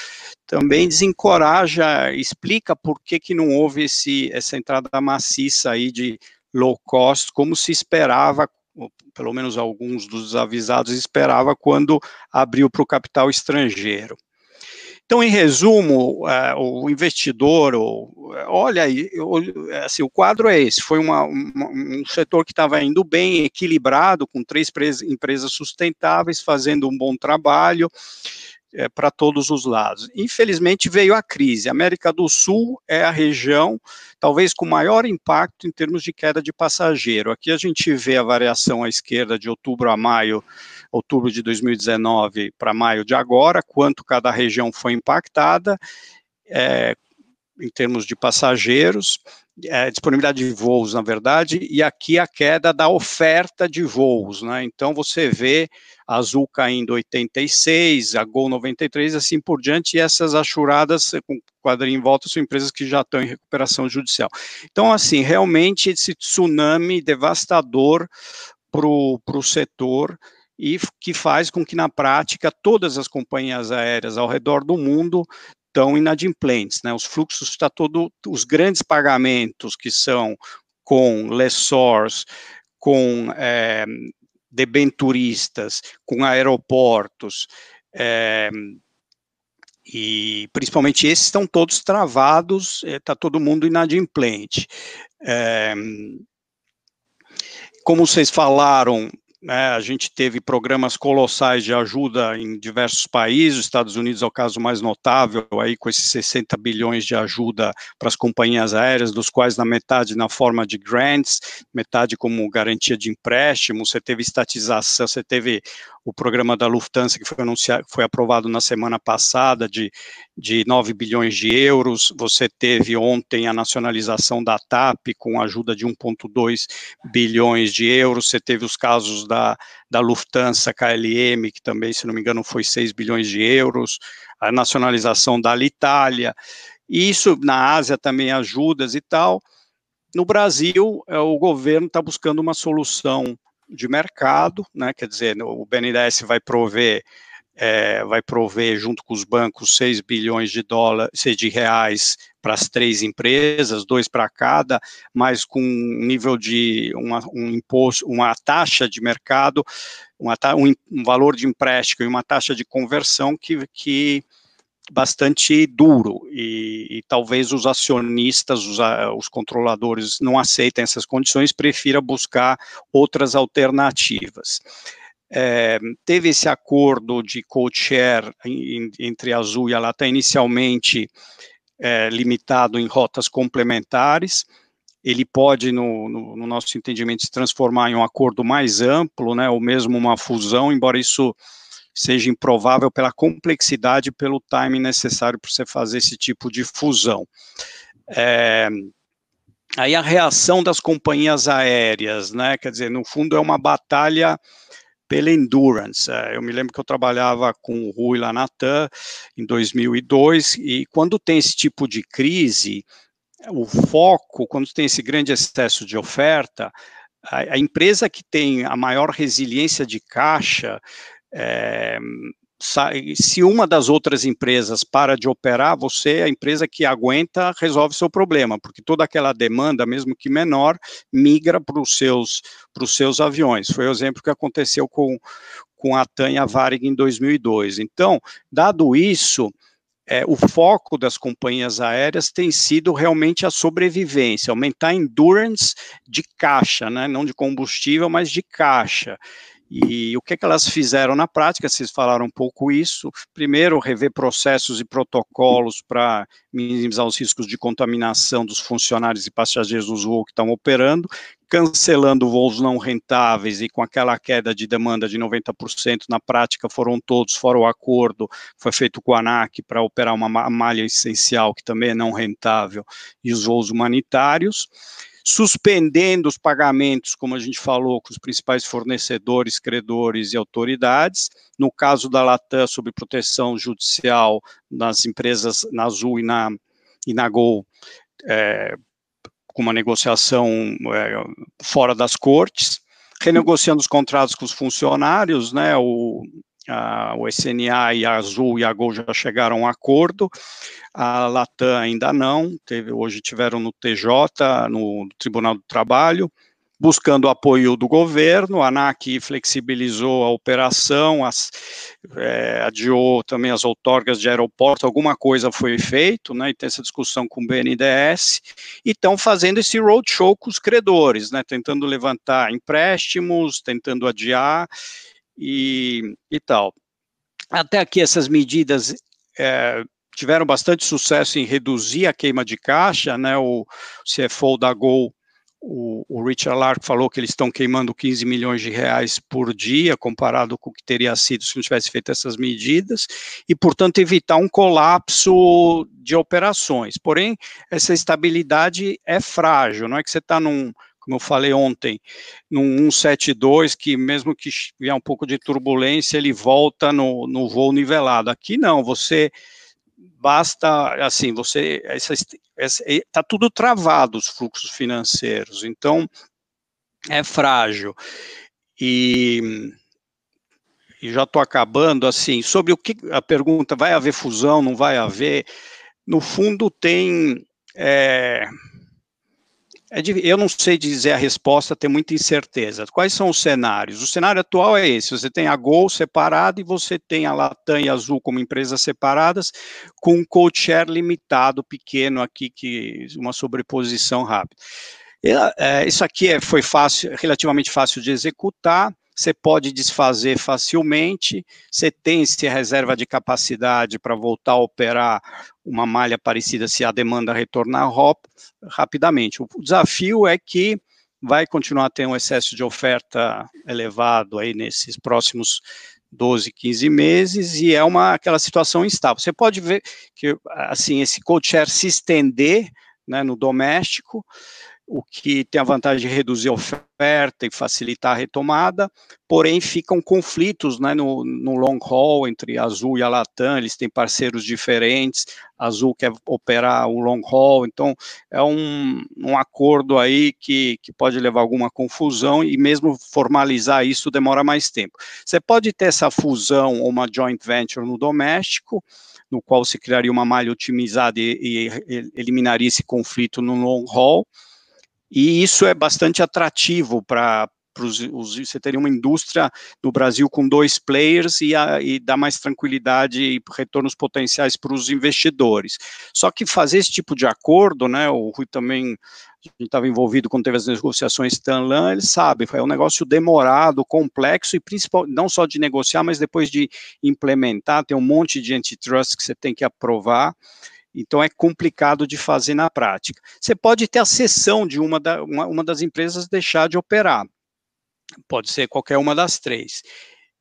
Speaker 2: também desencoraja, explica por que, que não houve esse, essa entrada maciça aí de low cost, como se esperava pelo menos alguns dos avisados esperava quando abriu para o capital estrangeiro. Então, em resumo, uh, o investidor, olha aí, assim, o quadro é esse, foi uma, um setor que estava indo bem, equilibrado, com três empresas sustentáveis, fazendo um bom trabalho, é, para todos os lados. Infelizmente veio a crise. A América do Sul é a região talvez com maior impacto em termos de queda de passageiro. Aqui a gente vê a variação à esquerda de outubro a maio, outubro de 2019 para maio de agora, quanto cada região foi impactada. É, em termos de passageiros, é, disponibilidade de voos, na verdade, e aqui a queda da oferta de voos, né? Então você vê a Azul caindo 86, a Gol 93, assim por diante, e essas achuradas com quadrinho em volta são empresas que já estão em recuperação judicial. Então, assim, realmente esse tsunami devastador para o setor e que faz com que, na prática, todas as companhias aéreas ao redor do mundo estão inadimplentes, né? Os fluxos está todo, os grandes pagamentos que são com lessors, com é, debenturistas, com aeroportos, é, e principalmente esses estão todos travados, está é, todo mundo inadimplente. É, como vocês falaram, né, a gente teve programas colossais de ajuda em diversos países, os Estados Unidos é o caso mais notável, aí com esses 60 bilhões de ajuda para as companhias aéreas, dos quais na metade na forma de grants, metade como garantia de empréstimo, você teve estatização, você teve o programa da Lufthansa, que foi, anunciado, foi aprovado na semana passada, de, de 9 bilhões de euros. Você teve ontem a nacionalização da TAP, com ajuda de 1,2 bilhões de euros. Você teve os casos da, da Lufthansa KLM, que também, se não me engano, foi 6 bilhões de euros. A nacionalização da Alitalia. Isso na Ásia também ajudas e tal. No Brasil, é, o governo está buscando uma solução de mercado, né? Quer dizer, o BNDES vai prover é, vai prover junto com os bancos 6 bilhões de dólares, de reais para as três empresas, dois para cada, mas com um nível de uma, um imposto, uma taxa de mercado, uma, um, um valor de empréstimo e uma taxa de conversão que, que bastante duro e, e, talvez os acionistas, os, os, controladores não aceitem essas condições, prefira buscar outras alternativas. É, teve esse acordo de co-share entre a Azul e a Latam inicialmente é, limitado em rotas complementares, ele pode, no, no, no, nosso entendimento, se transformar em um acordo mais amplo, né, ou mesmo uma fusão, embora isso seja improvável pela complexidade, pelo time necessário para você fazer esse tipo de fusão. É, aí a reação das companhias aéreas, né? Quer dizer, no fundo é uma batalha pela endurance. É, eu me lembro que eu trabalhava com o Rui lá na TAM em 2002 e quando tem esse tipo de crise, o foco, quando tem esse grande excesso de oferta, a, a empresa que tem a maior resiliência de caixa é, se uma das outras empresas para de operar, você, a empresa que aguenta, resolve seu problema, porque toda aquela demanda, mesmo que menor, migra para os seus, seus aviões. Foi o exemplo que aconteceu com, com a TAM e a Varig em 2002. Então, dado isso, é, o foco das companhias aéreas tem sido realmente a sobrevivência, aumentar a endurance de caixa, né, não de combustível, mas de caixa. E o que, que elas fizeram na prática? Vocês falaram um pouco isso. Primeiro, rever processos e protocolos para minimizar os riscos de contaminação dos funcionários e passageiros dos voos que estão operando, cancelando voos não rentáveis e com aquela queda de demanda de 90%, na prática foram todos, fora o acordo que foi feito com a ANAC para operar uma malha essencial, que também é não rentável, e os voos humanitários suspendendo os pagamentos, como a gente falou, com os principais fornecedores, credores e autoridades. No caso da Latam, sob proteção judicial nas empresas na Azul e na, e na Gol, é, com uma negociação é, fora das cortes, renegociando os contratos com os funcionários, né, o, a, o SNA e a Azul e a Gol já chegaram a um acordo, a Latam ainda não, teve, hoje tiveram no TJ, no Tribunal do Trabalho, buscando apoio do governo, a ANAC flexibilizou a operação, as, é, adiou também as outorgas de aeroporto, alguma coisa foi feito, né, e tem essa discussão com o BNDES, e estão fazendo esse roadshow com os credores, né, tentando levantar empréstimos, tentando adiar, e, e tal. Até aqui essas medidas é, tiveram bastante sucesso em reduzir a queima de caixa, né, o CFO da Gol, o, o Richard Lark falou que eles estão queimando 15 milhões de reais por dia, comparado com o que teria sido se não tivesse feito essas medidas, e, portanto, evitar um colapso de operações. Porém, essa estabilidade é frágil, não é que você está num, como eu falei ontem, num 172, que mesmo que vier um pouco de turbulência, ele volta no, no voo nivelado. Aqui não, você basta, assim, você, está tudo travado, os fluxos financeiros, então é frágil. E, e já estou acabando, assim, sobre o que, a pergunta, vai haver fusão, não vai haver, no fundo tem, é eu não sei dizer a resposta, tem muita incerteza. Quais são os cenários? O cenário atual é esse: você tem a Gol separada e você tem a Latam e a Azul como empresas separadas, com um co-share limitado, pequeno aqui, que uma sobreposição rápida. É, isso aqui é, foi fácil, relativamente fácil de executar você pode desfazer facilmente, você tem esse reserva de capacidade para voltar a operar uma malha parecida se a demanda retornar rapidamente. O desafio é que vai continuar a ter um excesso de oferta elevado aí nesses próximos 12, 15 meses e é uma aquela situação instável. Você pode ver que assim esse co-share se estender né, no doméstico, o que tem a vantagem de reduzir a oferta e facilitar a retomada, porém ficam conflitos né, no, no, long haul entre a Azul e a Latam, eles têm parceiros diferentes, a Azul quer operar o long haul, então é um, um acordo aí que, que pode levar a alguma confusão e mesmo formalizar isso demora mais tempo. Você pode ter essa fusão ou uma joint venture no doméstico, no qual se criaria uma malha otimizada e, e eliminaria esse conflito no long haul, e isso é bastante atrativo para você teria uma indústria no Brasil com dois players e, a, e dá mais tranquilidade e retornos potenciais para os investidores. Só que fazer esse tipo de acordo, né, o Rui também estava envolvido quando teve as negociações Stanlan, ele sabe, é um negócio demorado, complexo e principal, não só de negociar, mas depois de implementar, tem um monte de antitrust que você tem que aprovar. Então é complicado de fazer na prática. Você pode ter a cessão de uma, da, uma, uma das empresas deixar de operar. Pode ser qualquer uma das três.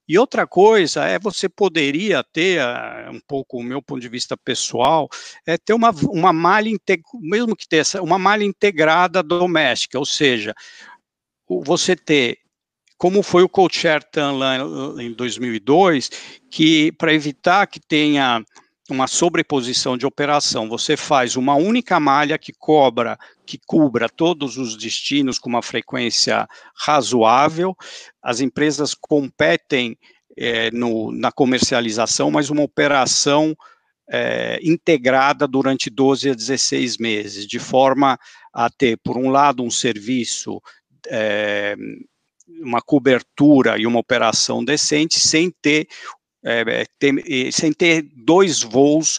Speaker 2: E outra coisa é você poderia ter, uh, um pouco o meu ponto de vista pessoal, é ter uma, uma malha, mesmo que tenha uma malha integrada doméstica, ou seja, você ter, como foi o co-chair lá em 2002, que para evitar que tenha uma sobreposição de operação. Você faz uma única malha que cobra, que cubra todos os destinos com uma frequência razoável. As empresas competem é, no, na comercialização, mas uma operação é, integrada durante 12 a 16 meses, de forma a ter, por um lado, um serviço, é, uma cobertura e uma operação decente, sem ter, é, ter sem ter dois voos,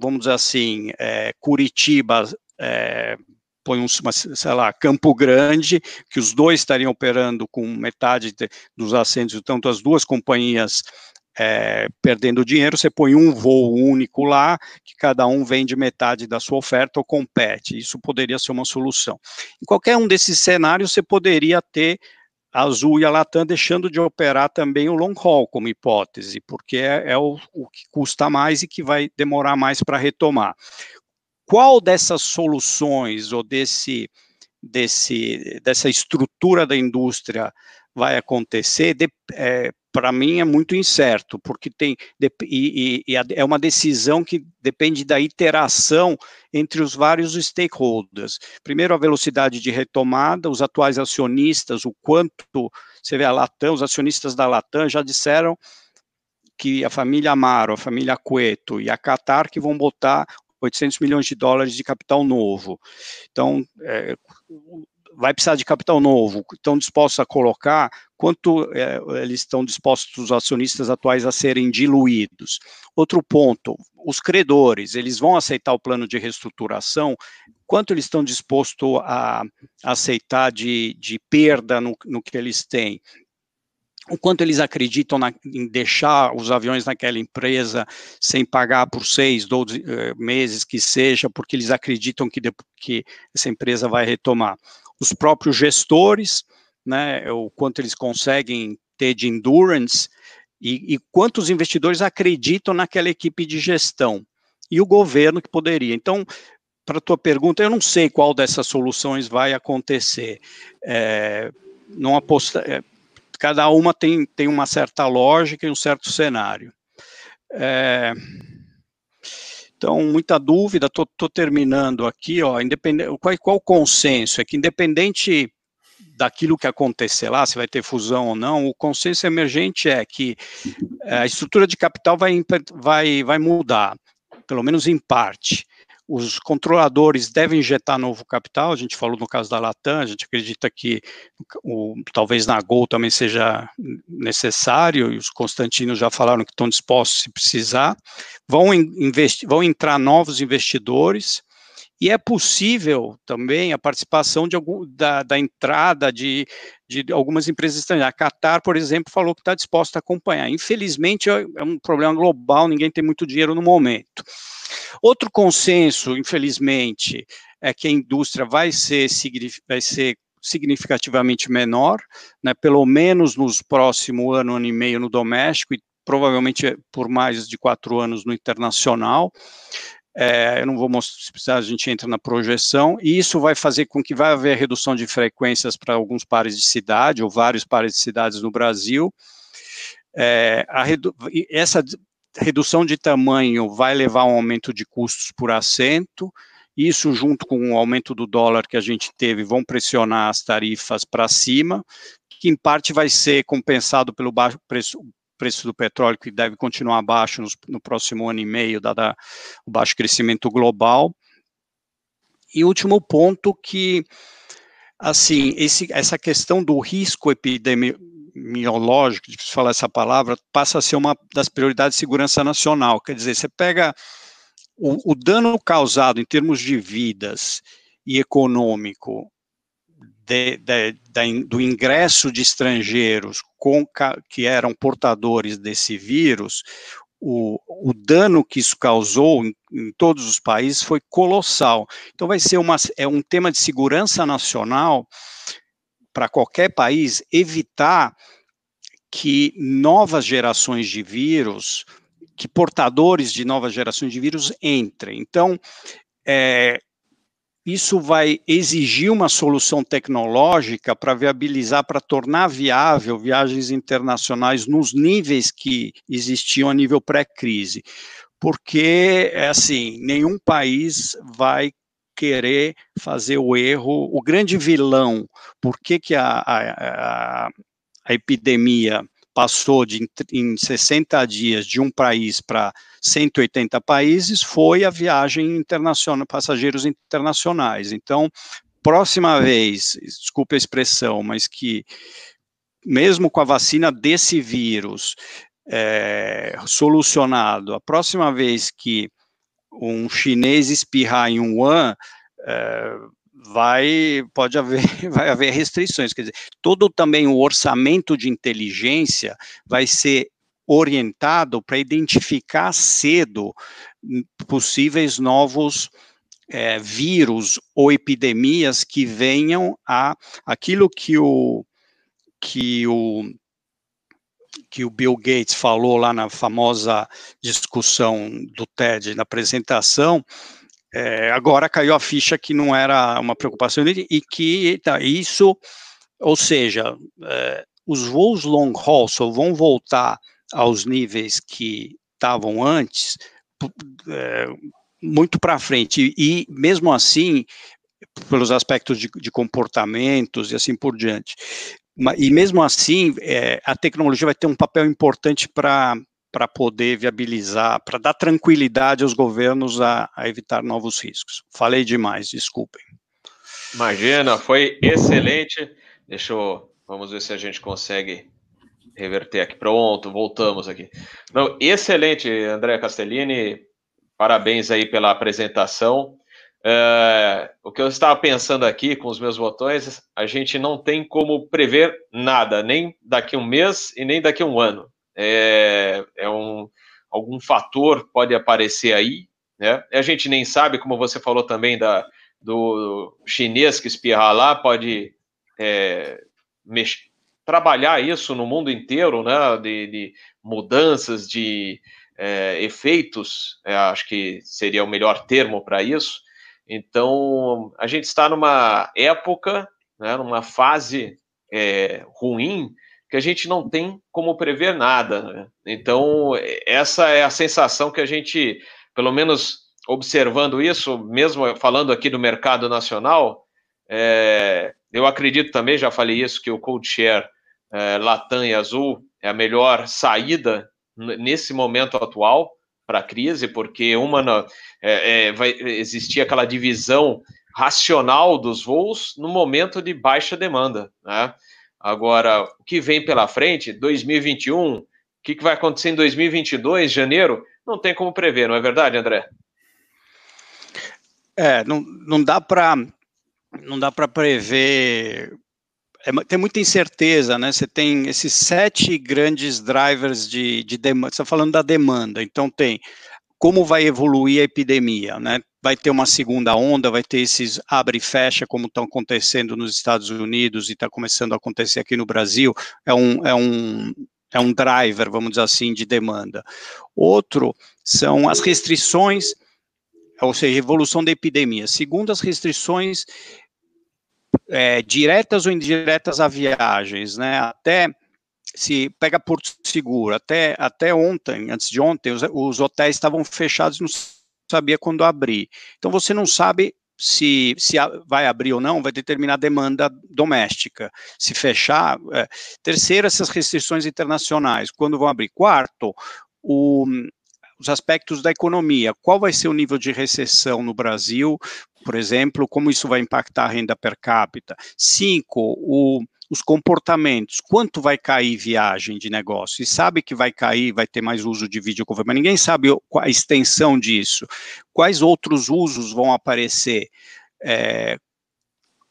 Speaker 2: vamos dizer assim, é, Curitiba, é, põe um, sei lá, Campo Grande, que os dois estariam operando com metade de, dos assentos, tanto as duas companhias é, perdendo dinheiro, você põe um voo único lá, que cada um vende metade da sua oferta ou compete. Isso poderia ser uma solução. Em qualquer um desses cenários, você poderia ter a Azul e a Latam deixando de operar também o long haul como hipótese, porque é, é o, o que custa mais e que vai demorar mais para retomar. Qual dessas soluções ou desse, desse, dessa estrutura da indústria vai acontecer, é, para mim é muito incerto, porque tem e, e, é uma decisão que depende da interação entre os vários stakeholders. Primeiro, a velocidade de retomada, os atuais acionistas, o quanto você vê a Latam, os acionistas da Latam já disseram que a família Amaro, a família Cueto e a Qatar que vão botar 800 milhões de dólares de capital novo. Então, é, vai precisar de capital novo, estão dispostos a colocar, quanto é, eles estão dispostos, os acionistas atuais, a serem diluídos. Outro ponto, os credores, eles vão aceitar o plano de reestruturação, quanto eles estão dispostos a, aceitar de, de perda no, no que eles têm? O quanto eles acreditam na, em deixar os aviões naquela empresa sem pagar por seis, doze uh, meses que seja, porque eles acreditam que, que essa empresa vai retomar os próprios gestores, né, o quanto eles conseguem ter de endurance e, e quantos investidores acreditam naquela equipe de gestão e o governo que poderia. Então, para a tua pergunta, eu não sei qual dessas soluções vai acontecer. É, não aposta, é, cada uma tem, tem uma certa lógica e um certo cenário. É, então, muita dúvida, estou terminando aqui, ó, independente, qual, qual o consenso? É que independente daquilo que acontecer lá, se vai ter fusão ou não, o consenso emergente é que eh, a estrutura de capital vai, vai, vai mudar, pelo menos em parte os controladores devem injetar novo capital, a gente falou no caso da Latam, a gente acredita que o, talvez na Gol também seja necessário, e os Constantinos já falaram que estão dispostos se precisar, vão, investir, vão entrar novos investidores, e é possível também a participação de algum, da, da entrada de, de algumas empresas estrangeiras. A Qatar, por exemplo, falou que está disposta a acompanhar. Infelizmente, é, é um problema global, ninguém tem muito dinheiro no momento. Outro consenso, infelizmente, é que a indústria vai ser, vai ser significativamente menor, né, pelo menos nos próximos ano, ano e meio no doméstico e provavelmente por mais de quatro anos no internacional. É, eu não vou mostrar, se precisar, a gente entra na projeção, e isso vai fazer com que vai haver redução de frequências para alguns pares de cidade, ou vários pares de cidades no Brasil. É, essa redução de tamanho vai levar a um aumento de custos por assento, isso junto com o aumento do dólar que a gente teve, vão pressionar as tarifas para cima, que em parte vai ser compensado pelo baixo preço, preço do petróleo, que deve continuar baixo no, no próximo ano e meio, dado o baixo crescimento global. E último ponto que, assim, esse, essa questão do risco epidemiológico, epidemiológico, difícil falar essa palavra, passa a ser uma das prioridades de segurança nacional. Quer dizer, você pega o, o dano causado em termos de vidas e econômico de, de, de, do ingresso de estrangeiros com, que eram portadores desse vírus, o, o, dano que isso causou em, em, todos os países foi colossal. Então vai ser uma, é um tema de segurança nacional para qualquer país evitar que novas gerações de vírus, que portadores de novas gerações de vírus entrem. Então, é, isso vai exigir uma solução tecnológica para viabilizar, para tornar viável viagens internacionais nos níveis que existiam a nível pré-crise. Porque, é assim, nenhum país vai querer fazer o erro, o grande vilão, por que, que a, a, a epidemia passou de em 60 dias de um país para 180 países foi a viagem internacional, passageiros internacionais. Então, próxima vez, desculpe a expressão, mas que mesmo com a vacina desse vírus é, solucionado, a próxima vez que um chinês espirrar em Wuhan, é, vai pode haver [LAUGHS] vai haver restrições, quer dizer, todo também o orçamento de inteligência vai ser orientado para identificar cedo possíveis novos é, vírus ou epidemias que venham a aquilo que o que o que o Bill Gates falou lá na famosa discussão do TED, na apresentação, é, agora caiu a ficha que não era uma preocupação e que tá, isso, ou seja, é, os voos long haul só vão voltar aos níveis que estavam antes é, muito para frente e, mesmo assim pelos aspectos de, de, comportamentos e assim por diante. E mesmo assim, é, a tecnologia vai ter um papel importante para para poder viabilizar, para dar tranquilidade aos governos a, a, evitar novos riscos. Falei demais, desculpem.
Speaker 1: Imagina, foi excelente. Deixa eu, vamos ver se a gente consegue reverter aqui. Pronto, voltamos aqui. Não, excelente, André Castellini. Parabéns aí pela apresentação. É, o que eu estava pensando aqui com os meus botões, a gente não tem como prever nada, nem daqui um mês e nem daqui um ano. É, é um, algum fator pode aparecer aí, né? A gente nem sabe, como você falou também da, do chinês que espirrar lá, pode é, mexer, trabalhar isso no mundo inteiro, né? De, de mudanças, de é, efeitos, é, acho que seria o melhor termo para isso. Então, a gente está numa época, né, numa fase é, ruim, que a gente não tem como prever nada. Né? Então, essa é a sensação que a gente, pelo menos observando isso, mesmo falando aqui do mercado nacional, é, eu acredito também, já falei isso, que o Cold Share é, Latam e Azul é a melhor saída nesse momento atual para a crise, porque uma é, é, vai existir aquela divisão racional dos voos no momento de baixa demanda. Né? Agora, o que vem pela frente, 2021, o que, que vai acontecer em 2022, janeiro, não tem como prever, não é verdade, André?
Speaker 2: É, não, não dá para não dá para prever é, tem muita incerteza, né? Você tem esses sete grandes drivers de, de demanda. Você está falando da demanda, então tem como vai evoluir a epidemia, né? Vai ter uma segunda onda, vai ter esses abre e fecha, como estão acontecendo nos Estados Unidos e está começando a acontecer aqui no Brasil. É um, é um, é um driver, vamos dizer assim, de demanda. Outro são as restrições, ou seja, evolução da epidemia. Segundo as restrições é, diretas ou indiretas a viagens, né? Até se pega Porto Seguro, até, até ontem, antes de ontem, os, os hotéis estavam fechados, não sabia quando abrir. Então você não sabe se, se vai abrir ou não, vai determinar a demanda doméstica. Se fechar, é, terceiro, essas restrições internacionais, quando vão abrir. Quarto, o, os aspectos da economia. Qual vai ser o nível de recessão no Brasil, por exemplo, como isso vai impactar a renda per capita? Cinco, o, os comportamentos, quanto vai cair viagem de negócio? E sabe que vai cair, vai ter mais uso de videoconferência, mas ninguém sabe a extensão disso. Quais outros usos vão aparecer? É,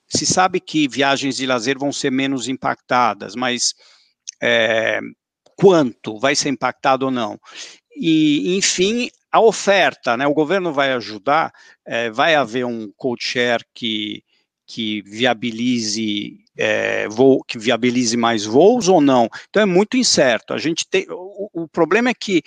Speaker 2: se sabe que viagens de lazer vão ser menos impactadas, mas é, quanto vai ser impactado ou não? E, enfim, a oferta, né? O governo vai ajudar, é, vai haver um co-share que, que viabilize é, voo, que viabilize mais voos ou não. Então é muito incerto. A gente tem. O, o problema é que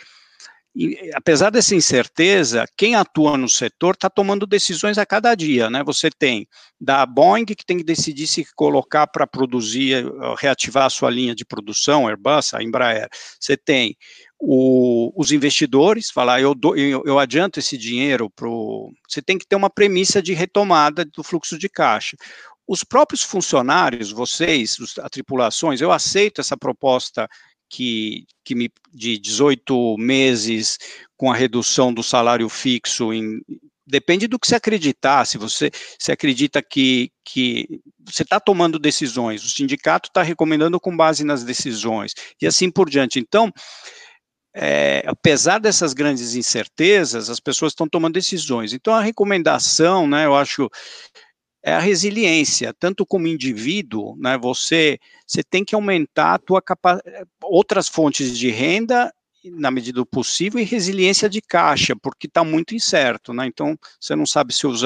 Speaker 2: apesar dessa incerteza, quem atua no setor está tomando decisões a cada dia, né? Você tem da Boeing que tem que decidir se colocar para produzir, reativar a sua linha de produção, Airbus, a Embraer. Você tem o, os investidores, falar, eu, dou, eu, eu adianto esse dinheiro para Você tem que ter uma premissa de retomada do fluxo de caixa. Os próprios funcionários, vocês, as tripulações, eu aceito essa proposta que, que me, de 18 meses com a redução do salário fixo em, depende do que você acreditar. Se você se acredita que, que você está tomando decisões, o sindicato está recomendando com base nas decisões, e assim por diante. Então, é, apesar dessas grandes incertezas, as pessoas estão tomando decisões. Então, a recomendação, né, eu acho, é a resiliência, tanto como indivíduo, né, você, você tem que aumentar a tua outras fontes de renda na medida do possível, e resiliência de caixa, porque está muito incerto, né? Então, você não sabe se os,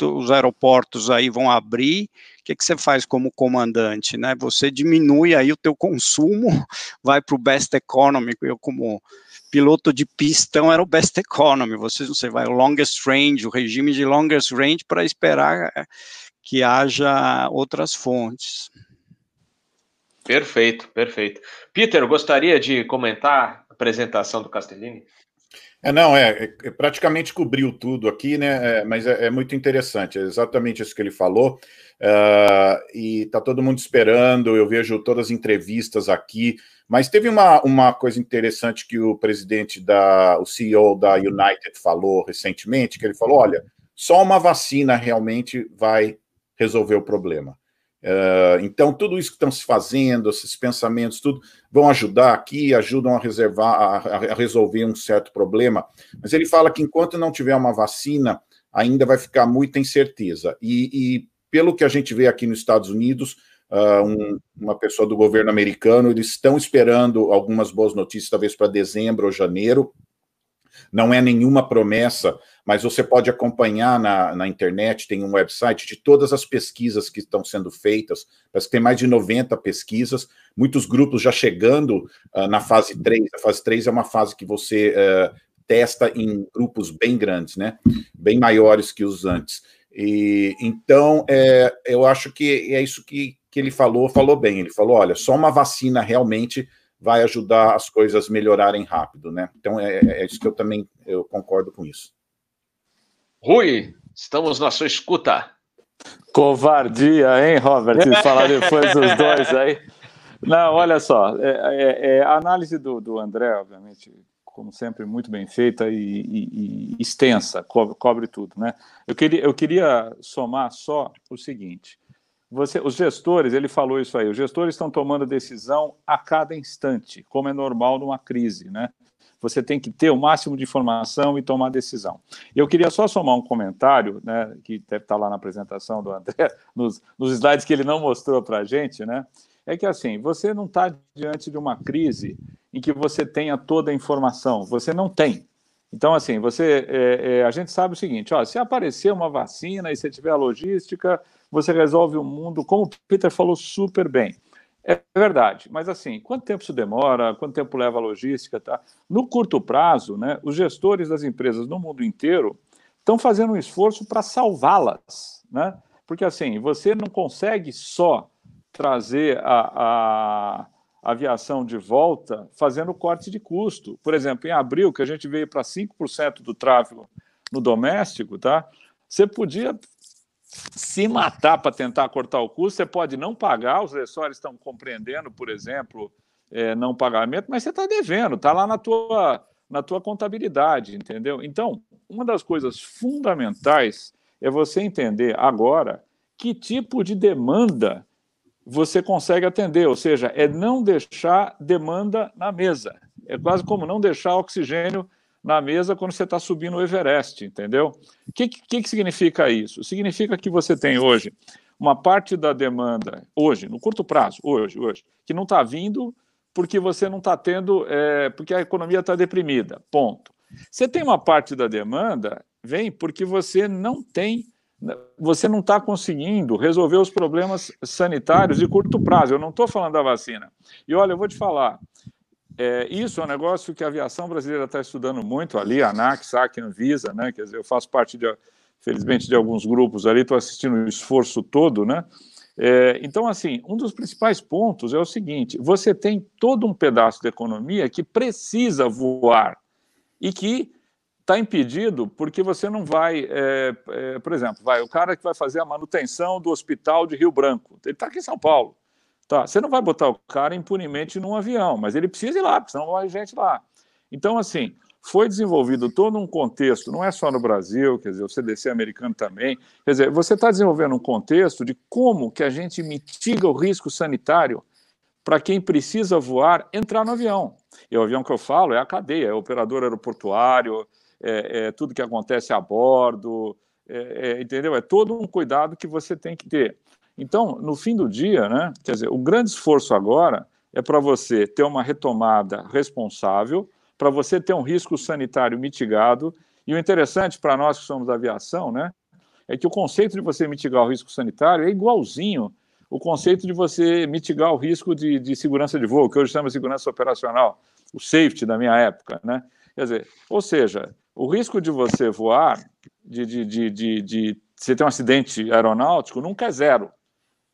Speaker 2: os aeroportos aí vão abrir, que, que você faz como comandante, né? Você diminui aí o teu consumo, [LAUGHS] vai para o best economy, eu como piloto de pistão era o best economy, você, você vai o longest range, o regime de longest range para esperar eh, que haja outras fontes.
Speaker 1: Perfeito, perfeito. Peter, gostaria de comentar apresentação do Castellini?
Speaker 4: É, não, é, é, praticamente cobriu tudo aqui, né? É, mas é, é, muito interessante, é exatamente isso que ele falou. Uh, e tá todo mundo esperando, eu vejo todas as entrevistas aqui. Mas teve uma, uma coisa interessante que o presidente da, o CEO da United falou recentemente, que ele falou: olha, só uma vacina realmente vai resolver o problema. Uh, então, tudo isso que estão se fazendo, esses pensamentos, tudo, vão ajudar aqui, ajudam a reservar, a, a, resolver um certo problema. Mas ele fala que enquanto não tiver uma vacina, ainda vai ficar muita incerteza. E, e pelo que a gente vê aqui nos Estados Unidos, uh, um, uma pessoa do governo americano, eles estão esperando algumas boas notícias, talvez para dezembro ou janeiro. Não é nenhuma promessa mas você pode acompanhar na, na internet, tem um website de todas as pesquisas que estão sendo feitas, parece que tem mais de 90 pesquisas, muitos grupos já chegando uh, na fase 3, a fase 3 é uma fase que você uh, testa em grupos bem grandes, né, bem maiores que os antes, e então é, eu acho que é isso que, que ele falou, falou bem, ele falou, olha, só uma vacina realmente vai ajudar as coisas melhorarem rápido, né? Então é, é isso que eu também eu concordo com isso.
Speaker 1: Rui, estamos na sua escuta.
Speaker 3: Covardia, hein, Robert? [LAUGHS] Falar depois dos dois aí. Não, olha só, é, é, é, a análise do, do André, obviamente, como sempre, muito bem feita e, e, e extensa, cobre, cobre, tudo, né? Eu queria, eu queria somar só o seguinte: você, os gestores, ele falou isso aí, os gestores estão tomando decisão a cada instante, como é normal numa crise, né? você tem que ter o máximo de informação e tomar decisão. Eu queria só somar um comentário, né, que deve estar lá na apresentação do André, [LAUGHS] nos, nos slides que ele não mostrou para a gente, né, é que assim, você não está diante de uma crise em que você tenha toda a informação, você não tem. Então, assim, você, é, é, a gente sabe o seguinte: ó, se aparecer uma vacina e você tiver a logística, você resolve o mundo, como o Peter falou super bem. É verdade, mas assim, quanto tempo isso demora, quanto tempo leva a logística, tá? No curto prazo, né, os gestores das empresas no mundo inteiro estão fazendo um esforço para salvá-las, né? Porque assim, você não consegue só trazer a, a, aviação de volta fazendo corte de custo. Por exemplo, em abril, que a gente veio para 5% do tráfego no doméstico, tá? Você podia se matar para tentar cortar o custo, você pode não pagar, os lessores estão compreendendo, por exemplo, é, não pagamento, mas você está devendo, está lá na tua, na tua contabilidade, entendeu? Então, uma das coisas fundamentais é você entender agora que tipo de demanda você consegue atender, ou seja, é não deixar demanda na mesa. É quase como não deixar oxigênio na mesa quando você está subindo o Everest, entendeu? O que, que, que significa isso? Significa que você tem hoje uma parte da demanda, hoje, no curto prazo, hoje, hoje, que não está vindo porque você não está tendo, é, porque a economia está deprimida, ponto. Você tem uma parte da demanda, vem porque você não tem, você não está conseguindo resolver os problemas sanitários de curto prazo. Eu não estou falando da vacina. E olha, eu vou te falar, é, isso é um negócio que a aviação brasileira está estudando muito ali, a ANAC, SAC, Anvisa, né? Quer dizer, eu faço parte, de, felizmente, de alguns grupos ali, estou assistindo o esforço todo, né? É, então, assim, um dos principais pontos é o seguinte: você tem todo um pedaço da economia que precisa voar e que está impedido porque você não vai, é, é, por exemplo, vai o cara que vai fazer a manutenção do hospital de Rio Branco, ele está aqui em São Paulo Tá, você não vai botar o cara impunemente num avião, mas ele precisa ir lá, porque senão morre gente lá. Então, assim, foi desenvolvido todo um contexto, não é só no Brasil, quer dizer, o CDC americano também. Quer dizer, você está desenvolvendo um contexto de como que a gente mitiga o risco sanitário para quem precisa voar entrar no avião. E o avião que eu falo é a cadeia, é o operador aeroportuário, é, é tudo que acontece a bordo, é, é, entendeu? É todo um cuidado que você tem que ter. Então, no fim do dia, né, quer dizer, o grande esforço agora é para você ter uma retomada responsável, para você ter um risco sanitário mitigado. E o interessante para nós que somos da aviação, né, é que o conceito de você mitigar o risco sanitário é igualzinho o conceito de você mitigar o risco de, de segurança de voo, que hoje chama segurança operacional, o safety da minha época, né? Quer dizer, ou seja, o risco de você voar, de, de, de, de, de você ter um acidente aeronáutico, nunca é zero.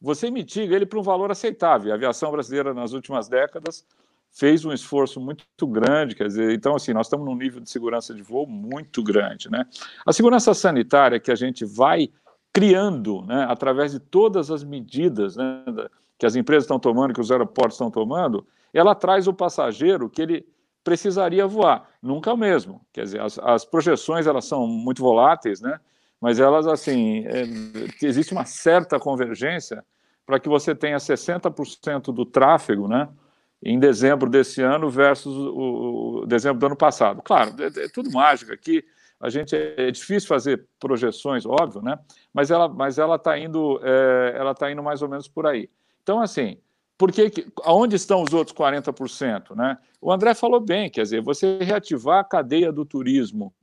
Speaker 3: Você mitiga ele para um valor aceitável. A aviação brasileira, nas últimas décadas, fez um esforço muito grande, quer dizer, então assim, nós estamos num nível de segurança de voo muito grande, né? A segurança sanitária que a gente vai criando, né, através de todas as medidas né, que as empresas estão tomando, que os aeroportos estão tomando, ela traz o passageiro que ele precisaria voar. Nunca mesmo. Quer dizer, as, as projeções elas são muito voláteis, né? Mas elas assim, é, existe uma certa convergência para que você tenha 60% do tráfego, né? Em dezembro desse ano versus o, o dezembro do ano passado. Claro, é, é tudo mágica aqui a gente é, é difícil fazer projeções, óbvio, né? Mas ela, mas ela está indo, é, ela tá indo mais ou menos por aí. Então, assim, por que, aonde estão os outros 40%? Né? O André falou bem, quer dizer, você reativar a cadeia do turismo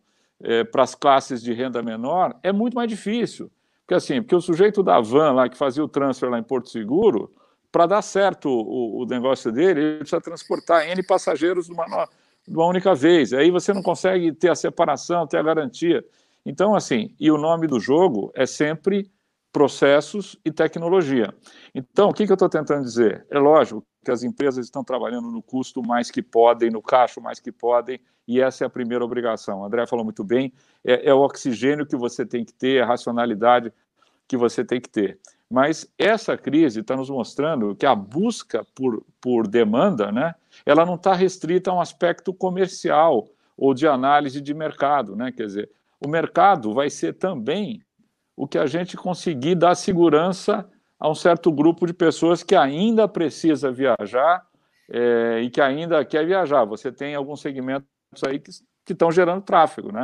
Speaker 3: é, para as classes de renda menor é muito mais difícil. Porque assim, porque o sujeito da van lá que fazia o transfer lá em Porto Seguro, para dar certo o, o, negócio dele, ele precisa transportar N passageiros numa, de uma única vez. Aí você não consegue ter a separação, ter a garantia. Então, assim, e o nome do jogo é sempre processos e tecnologia. Então, o que, que eu estou tentando dizer? É lógico que as empresas estão trabalhando no custo mais que podem, no caixa mais que podem, e essa é a primeira obrigação. O André falou muito bem, é, é o oxigênio que você tem que ter, a racionalidade que você tem que ter. Mas essa crise está nos mostrando que a busca por, por demanda, né, ela não está restrita a um aspecto comercial ou de análise de mercado, né? Quer dizer, o mercado vai ser também o que a gente conseguir dar segurança a um certo grupo de pessoas que ainda precisa viajar é, e que ainda quer viajar. Você tem alguns segmentos aí que, estão gerando tráfego, né?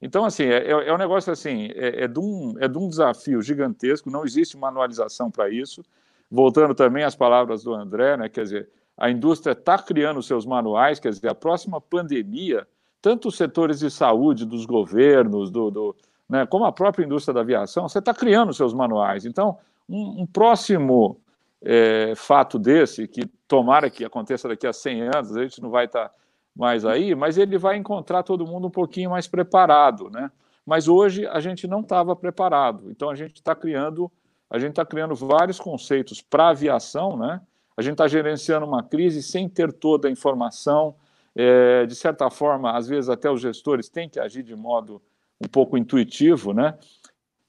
Speaker 3: Então, assim, é, é, é um negócio assim, é, é, de um, é de um desafio gigantesco, não existe manualização para isso. Voltando também às palavras do André, né, quer dizer, a indústria está criando seus manuais, quer dizer, a próxima pandemia, tanto os setores de saúde dos governos, do, do né, como a própria indústria da aviação, você está criando seus manuais. Então, um, um próximo é, fato desse, que tomara que aconteça daqui a 100 anos, a gente não vai estar tá mais aí, mas ele vai encontrar todo mundo um pouquinho mais preparado, né? Mas hoje a gente não estava preparado, então a gente está criando, a gente está criando vários conceitos para aviação, né? A gente está gerenciando uma crise sem ter toda a informação. É, de certa forma, às vezes até os gestores têm que agir de modo um pouco intuitivo, né?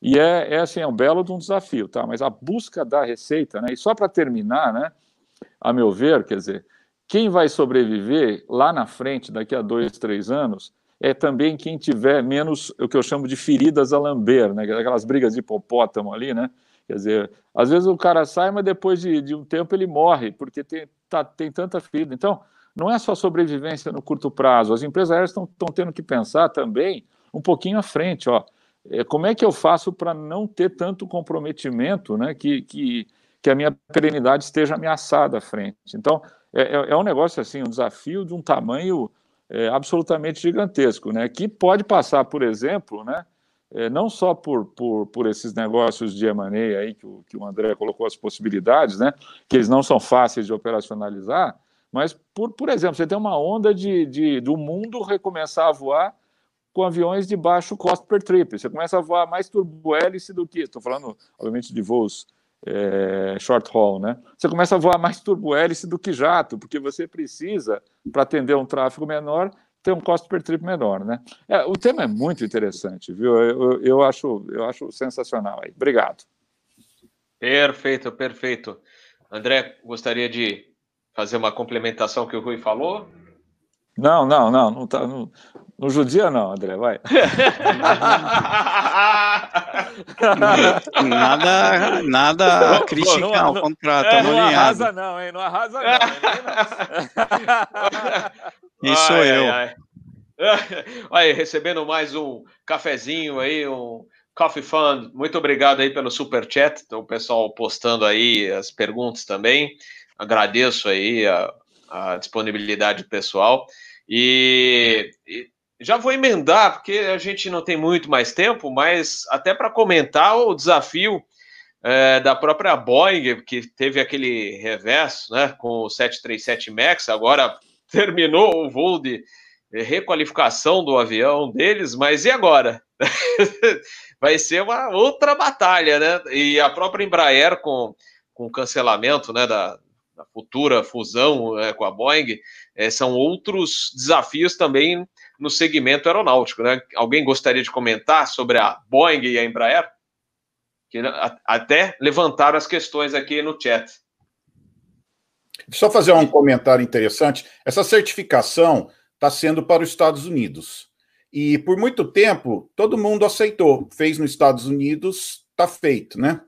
Speaker 3: E é, é assim, é um belo de um desafio, tá? Mas a busca da receita, né? E só para terminar, né? A meu ver, quer dizer, quem vai sobreviver lá na frente, daqui a dois, três anos, é também quem tiver menos o que eu chamo de feridas a lamber, né? Aquelas brigas de hipopótamo ali, né? Quer dizer, às vezes o cara sai, mas depois de, de um tempo ele morre, porque tem, tá, tem tanta ferida. Então, não é só sobrevivência no curto prazo. As empresas aéreas estão tendo que pensar também um pouquinho à frente, ó. É, como é que eu faço para não ter tanto comprometimento, né? Que, que, que a minha perenidade esteja ameaçada à frente. Então, é, é, é um negócio assim, um desafio de um tamanho é, absolutamente gigantesco, né? Que pode passar, por exemplo, né? é, não só por, por, por esses negócios de M&A aí que o, que o André colocou as possibilidades, né, que eles não são fáceis de operacionalizar, mas, por, por exemplo, você tem uma onda de, de, do mundo recomeçar a voar com aviões de baixo costo per trip. Você começa a voar mais turbohélice do que... Estou falando, obviamente, de voos é, short haul, né? Você começa a voar mais turbohélice do que jato, porque você precisa, para atender um tráfego menor, ter um custo per trip menor, né? É, o tema é muito interessante, viu? Eu, eu, acho, eu acho sensacional aí. Obrigado.
Speaker 1: Perfeito, perfeito. André, gostaria de fazer uma complementação que o Rui falou?
Speaker 3: Não, não, não, não, tá, não, não judia não, André, vai. [LAUGHS]
Speaker 2: nada, nada a criticar, ao contrário,
Speaker 3: é, não arrasa não, hein, não arrasa não. [LAUGHS]
Speaker 2: Isso sou eu.
Speaker 1: Ai. [LAUGHS] Aí, recebendo mais um cafezinho aí, um Coffee Fund. Muito obrigado aí pelo super chat, então, o pessoal postando aí as perguntas também. Agradeço aí a, a disponibilidade pessoal. E, e, já vou emendar, porque a gente não tem muito mais tempo, mas até para comentar o desafio é, da própria Boeing, que teve aquele reverso né, com o 737 MAX, agora [LAUGHS] terminou o voo de requalificação do avião deles, mas e agora? [LAUGHS] Vai ser uma outra batalha, né? E a própria Embraer com, com o cancelamento né, da, da futura fusão é, com a Boeing, é, são outros desafios também no segmento aeronáutico. Né? Alguém gostaria de comentar sobre a Boeing e a Embraer? Que a, até levantaram as questões aqui no chat.
Speaker 4: Só fazer um comentário interessante. Essa certificação está sendo para os Estados Unidos. E por muito tempo, todo mundo aceitou. Fez nos Estados Unidos, está feito, né?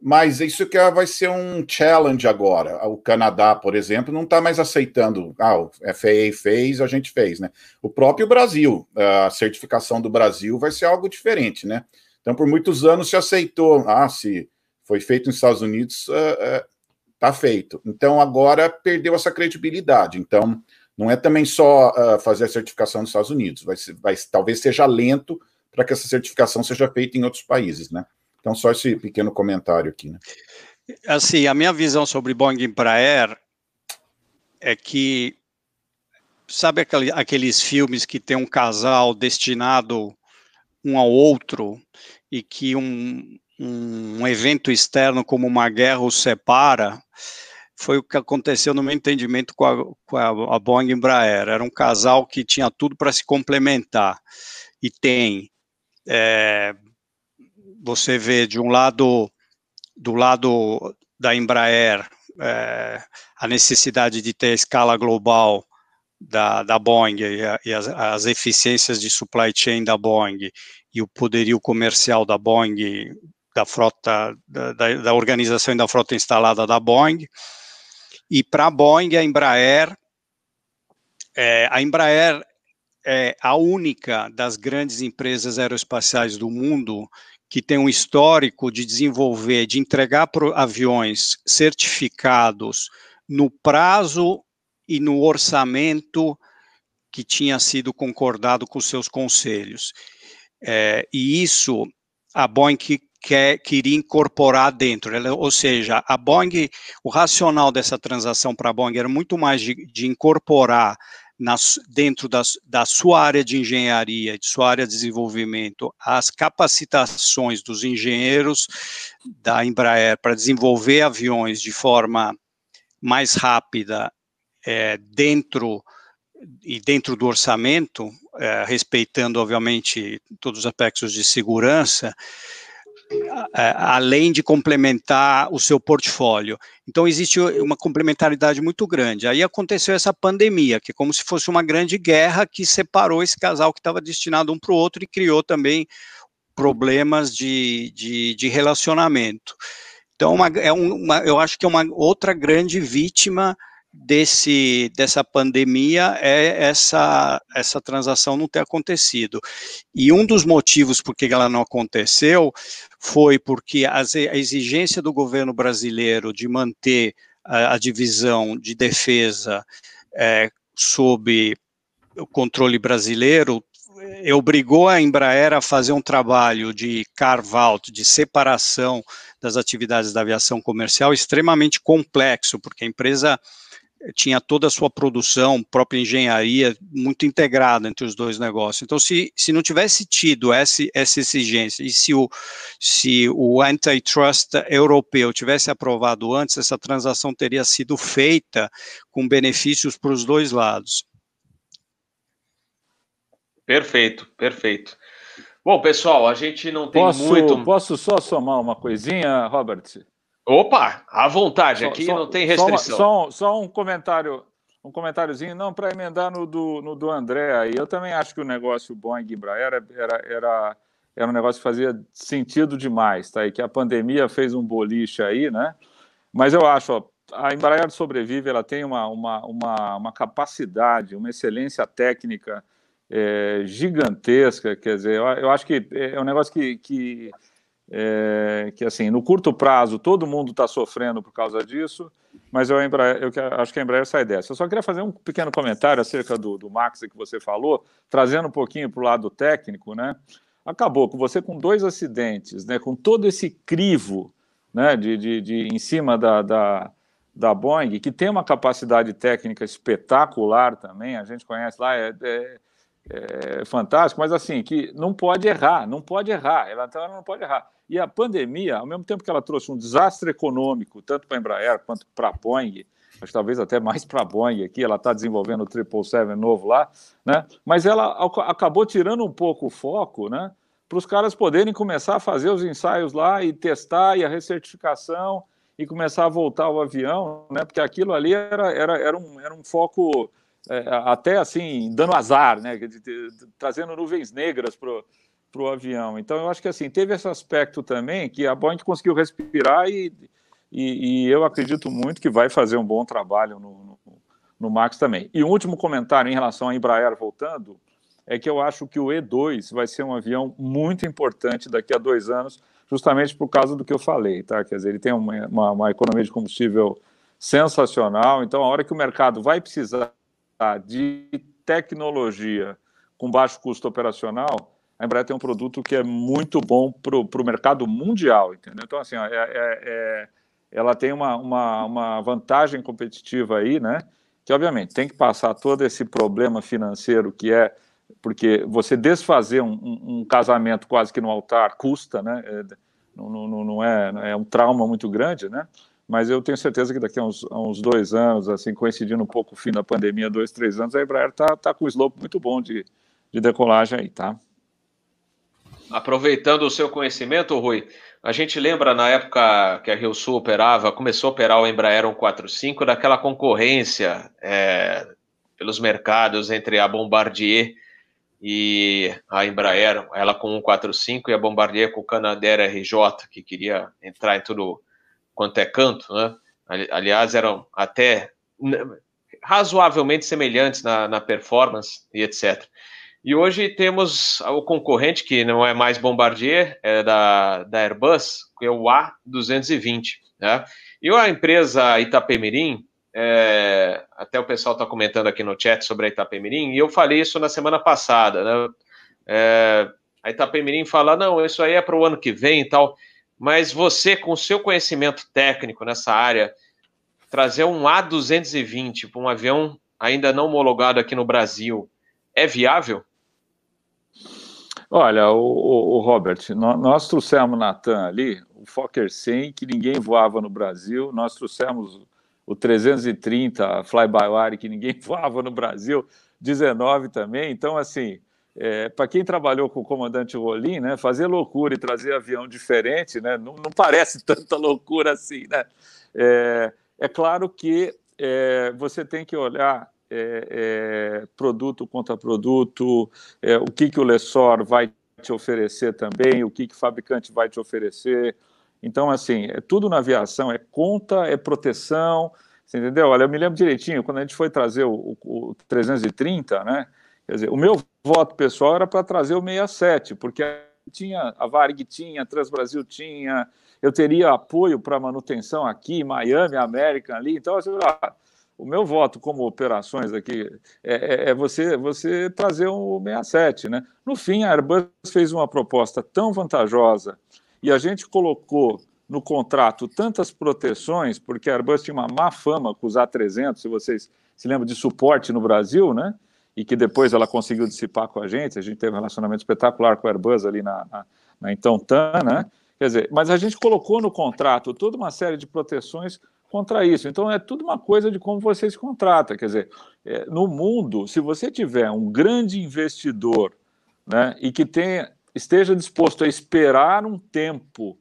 Speaker 4: Mas isso que vai ser um challenge agora. O Canadá, por exemplo, não está mais aceitando. Ah, o FAA fez, a gente fez, né? O próprio Brasil, a certificação do Brasil vai ser algo diferente, né? Então, por muitos anos se aceitou. Ah, se foi feito nos Estados Unidos, está uh, uh, feito. Então, agora perdeu essa credibilidade. Então, não é também só uh, fazer a certificação nos Estados Unidos, vai, vai talvez seja lento para que essa certificação seja feita em outros países, né? Então, só esse pequeno comentário aqui, né?
Speaker 2: Assim, a minha visão sobre Boeing Embraer é que sabe aquele, aqueles filmes que tem um casal destinado um ao outro e que um, um evento externo como uma guerra os separa? foi o que aconteceu no meu entendimento com a, com a, a Boeing Embraer. Era um casal que tinha tudo para se complementar e tem. É, você vê de um lado, do lado da Embraer, é, a necessidade de ter a escala global da, da Boeing e, a, e as, as, eficiências de supply chain da Boeing e o poderio comercial da Boeing, da frota, da, da, da organização e da frota instalada da Boeing, e para a Boeing, a Embraer, é, a Embraer é a única das grandes empresas aeroespaciais do mundo que tem um histórico de desenvolver, de entregar aviões certificados no prazo e no orçamento que tinha sido concordado com seus conselhos. É, e isso a Boeing quer, queria incorporar dentro. Ela, ou seja, a Boeing, o racional dessa transação para a Boeing era muito mais de, de incorporar nas, dentro das, da sua área de engenharia, de sua área de desenvolvimento, as capacitações dos engenheiros da Embraer para desenvolver aviões de forma mais rápida é, dentro e dentro do orçamento, é, respeitando, obviamente, todos os aspectos de segurança, além de complementar o seu portfólio. Então, existe uma complementaridade muito grande. Aí aconteceu essa pandemia, que é como se fosse uma grande guerra que separou esse casal que estava destinado um para o outro e criou também problemas de, de, de relacionamento. Então, uma, é uma, eu acho que é uma outra grande vítima desse, dessa pandemia é essa, essa transação não ter acontecido. E um dos motivos por que ela não aconteceu foi porque a exigência do governo brasileiro de manter a, a divisão de defesa é, sob o controle brasileiro é, obrigou a Embraer a fazer um trabalho de carve-out, de separação das atividades da aviação comercial extremamente complexo, porque a empresa tinha toda a sua produção, própria engenharia, muito integrada entre os dois negócios. Então, se, se não tivesse tido essa, essa exigência, e se o, se o antitrust europeu tivesse aprovado antes, essa transação teria sido feita com benefícios para os dois lados.
Speaker 1: Perfeito, perfeito. Bom, pessoal, a gente não tem
Speaker 3: posso,
Speaker 1: muito.
Speaker 3: Posso só somar uma coisinha, Robert?
Speaker 1: Opa, à vontade, aqui só, não tem restrição.
Speaker 3: Só, só, só, um comentário, um comentáriozinho, não, para emendar no do, no do André aí, eu também acho que o negócio Boeing e Embraer era, era, era, era um negócio que fazia sentido demais, tá? E que a pandemia fez um boliche aí, né? Mas eu acho, ó, a Embraer sobrevive, ela tem uma, uma, uma, uma capacidade, uma excelência técnica é, gigantesca, quer dizer, eu, eu, acho que é um negócio que, que, é, que assim, no curto prazo, todo mundo está sofrendo por causa disso, mas eu, eu acho que a Embraer sai dessa. Eu só queria fazer um pequeno comentário acerca do, do Max que você falou, trazendo um pouquinho para o lado técnico, né? Acabou com você com dois acidentes, né? Com todo esse crivo, né? De, de, de em cima da, da da Boeing, que tem uma capacidade técnica espetacular também, a gente conhece lá, é, é, é fantástico, mas assim, que não pode errar, não pode errar, ela, então ela não pode errar. E a pandemia, ao mesmo tempo que ela trouxe um desastre econômico, tanto para a Embraer quanto para a Boeing, que talvez até mais para a Boeing aqui, ela está desenvolvendo o 777 novo lá, né? mas ela acabou tirando um pouco o foco, né? para os caras poderem começar a fazer os ensaios lá e testar e a recertificação e começar a voltar o avião, né? Porque aquilo ali era, era, era, um, era um foco até assim, dando azar, né? Trazendo nuvens negras para o avião. Então, eu acho que assim, teve esse aspecto também que a Boeing conseguiu respirar e, e, e eu acredito muito que vai fazer um bom trabalho no, no, no Max também. E um último comentário em relação à Embraer voltando, é que eu acho que o E2 vai ser um avião muito importante daqui a dois anos, justamente por causa do que eu falei, tá? Quer dizer, ele tem uma, uma, uma economia de combustível sensacional, então a hora que o mercado vai precisar de tecnologia com baixo custo operacional, a Embraer tem um produto que é muito bom para o mercado mundial, entendeu? Então, assim, ó, é, é, é, ela tem uma, uma, uma vantagem competitiva aí, né? Que, obviamente, tem que passar todo esse problema financeiro que é porque você desfazer um, um, um, casamento quase que no altar custa, né? É, não, não, não, é, é um trauma muito grande, né? Mas eu tenho certeza que daqui a uns, a uns dois anos, assim, coincidindo um pouco o fim da pandemia, dois, três anos, a Embraer está tá com um slope muito bom de, de decolagem aí, tá?
Speaker 1: Aproveitando o seu conhecimento, Rui, a gente lembra na época que a Rio Sul operava, começou a operar o Embraer 145, daquela concorrência é, pelos mercados entre a Bombardier e a Embraer, ela com 145 e a Bombardier com o Canadair RJ, que queria entrar em tudo quanto é canto, né? Aliás, eram até razoavelmente semelhantes na, na performance e etc. E hoje temos o concorrente, que não é mais Bombardier, é da, da Airbus, que é o A220. Né? E a empresa Itapemirim, é, até o pessoal está comentando aqui no chat sobre a Itapemirim, e eu falei isso na semana passada, né? É, a Itapemirim fala, não, isso aí é para o ano que vem e tal, mas você, com o seu conhecimento técnico nessa área, trazer um A220 para um avião ainda não homologado aqui no Brasil, é viável?
Speaker 3: Olha, o, o, o Robert, nós, nós trouxemos na TAM ali o Fokker 100, que ninguém voava no Brasil, nós trouxemos o 330 fly-by-wire que ninguém [LAUGHS] voava no Brasil, 19 também. Então, assim, é, para quem trabalhou com o comandante Rolim, né, fazer loucura e trazer avião diferente, né, não, não parece [LAUGHS] tanta loucura assim, né? É, é claro que é, você tem que olhar é, é, produto contra produto, é, o que, que o lessor vai te oferecer também, o que, que o fabricante vai te oferecer, então, assim, é tudo na aviação, é conta, é proteção, entendeu? Olha, eu me lembro direitinho, quando a gente foi trazer o, o, o 330, né? Quer dizer, o meu voto pessoal era para trazer o 67, porque tinha, a Varig tinha, a Transbrasil tinha, eu teria apoio para manutenção aqui, Miami, América ali, então, assim, ah, o meu voto como operações aqui é, é, é, você, você trazer o 67, né? No fim, a Airbus fez uma proposta tão vantajosa e a gente colocou no contrato tantas proteções, porque a Airbus tinha uma má fama com os A300, se vocês se lembram de suporte no Brasil, né? E que depois ela conseguiu dissipar com a gente, a gente teve um relacionamento espetacular com a Airbus ali na, na, na então TAM, né? Quer dizer, mas a gente colocou no contrato toda uma série de proteções contra isso. Então é tudo uma coisa de como você se contrata. Quer dizer, é, no mundo, se você tiver um grande investidor né, e que tenha esteja disposto a esperar um tempo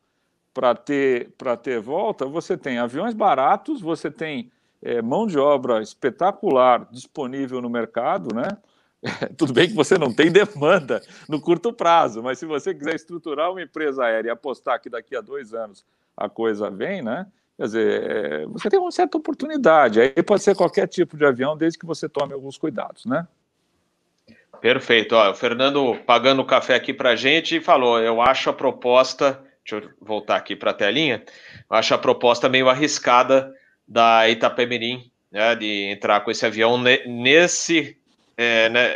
Speaker 3: para ter, ter volta, você tem aviões baratos, você tem é, mão de obra espetacular disponível no mercado, né? [LAUGHS] tudo bem que você não tem demanda no curto prazo, mas se você quiser estruturar uma empresa aérea e apostar que daqui a dois anos a coisa vem, né? Quer dizer, é, você tem uma certa oportunidade. Aí pode ser qualquer tipo de avião, desde que você tome alguns cuidados, né?
Speaker 1: Perfeito. Ó, o Fernando pagando o café aqui para gente falou: eu acho a proposta. Deixa eu voltar aqui para a telinha. Eu acho a proposta meio arriscada da Itapemirim, né, de entrar com esse avião nesse é, né,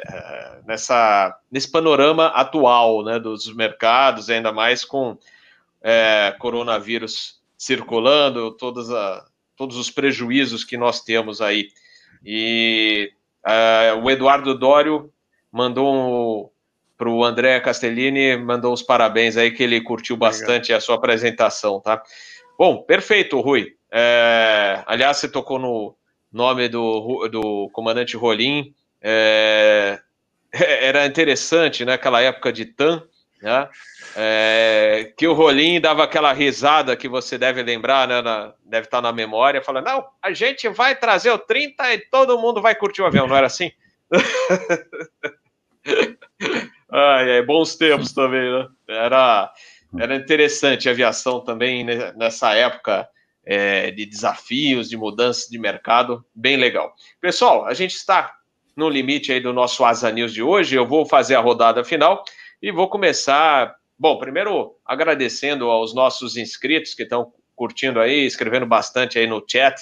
Speaker 1: nessa, nesse panorama atual né, dos mercados, ainda mais com é, coronavírus circulando, todas a, todos os prejuízos que nós temos aí. E é, o Eduardo Dório mandou um, para o André Castellini, mandou os parabéns aí, que ele curtiu bastante Obrigado. a sua apresentação, tá? Bom, perfeito, Rui. É, aliás, você tocou no nome do, do comandante Rolim, é, [LAUGHS] era interessante naquela né, época de TAM, né? É, que o Rolim dava aquela risada que você deve lembrar, né, na, deve estar na memória, falando: não, a gente vai trazer o 30 e todo mundo vai curtir o avião, não era assim? [LAUGHS] Ai, bons tempos também, né? Era, era interessante a aviação também né, nessa época é, de desafios, de mudanças de mercado, bem legal. Pessoal, a gente está no limite aí do nosso Asa News de hoje. Eu vou fazer a rodada final e vou começar. Bom, primeiro agradecendo aos nossos inscritos que estão curtindo aí, escrevendo bastante aí no chat,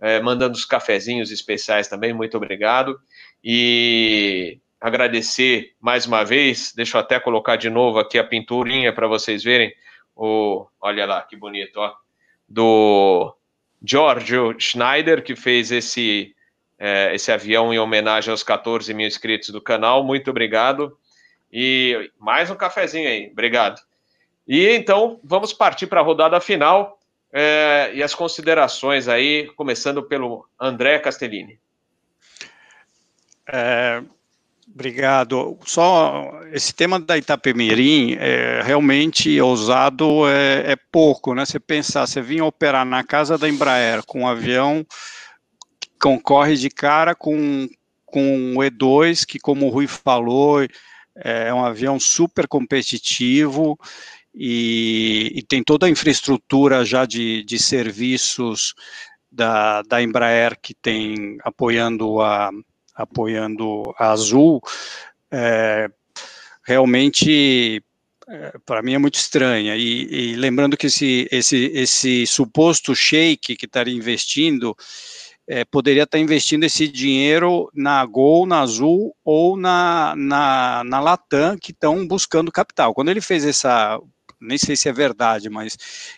Speaker 1: é, mandando os cafezinhos especiais também. Muito obrigado. E agradecer mais uma vez. Deixa eu até colocar de novo aqui a pinturinha para vocês verem. O, olha lá que bonito, ó, do Giorgio Schneider que fez esse é, esse avião em homenagem aos 14 mil inscritos do canal. Muito obrigado. E mais um cafezinho aí. Obrigado. E então, vamos partir para a rodada final é, e as considerações aí, começando pelo André Castellini.
Speaker 2: É, obrigado. Só esse tema da Itapemirim é realmente ousado, é, é pouco, né? Você pensar, você vinha operar na casa da Embraer com um avião concorre de cara com, com o E2, que, como o Rui falou, é um avião super competitivo e, e tem toda a infraestrutura já de, de serviços da, da Embraer que tem apoiando a, apoiando a Azul. É, realmente é, para mim é muito estranha. E, e, lembrando que esse, esse, esse suposto shake que estaria investindo, é, poderia estar investindo esse dinheiro na Gol, na Azul ou na, na, na Latam, que estão buscando capital. Quando ele fez essa, nem sei se é verdade, mas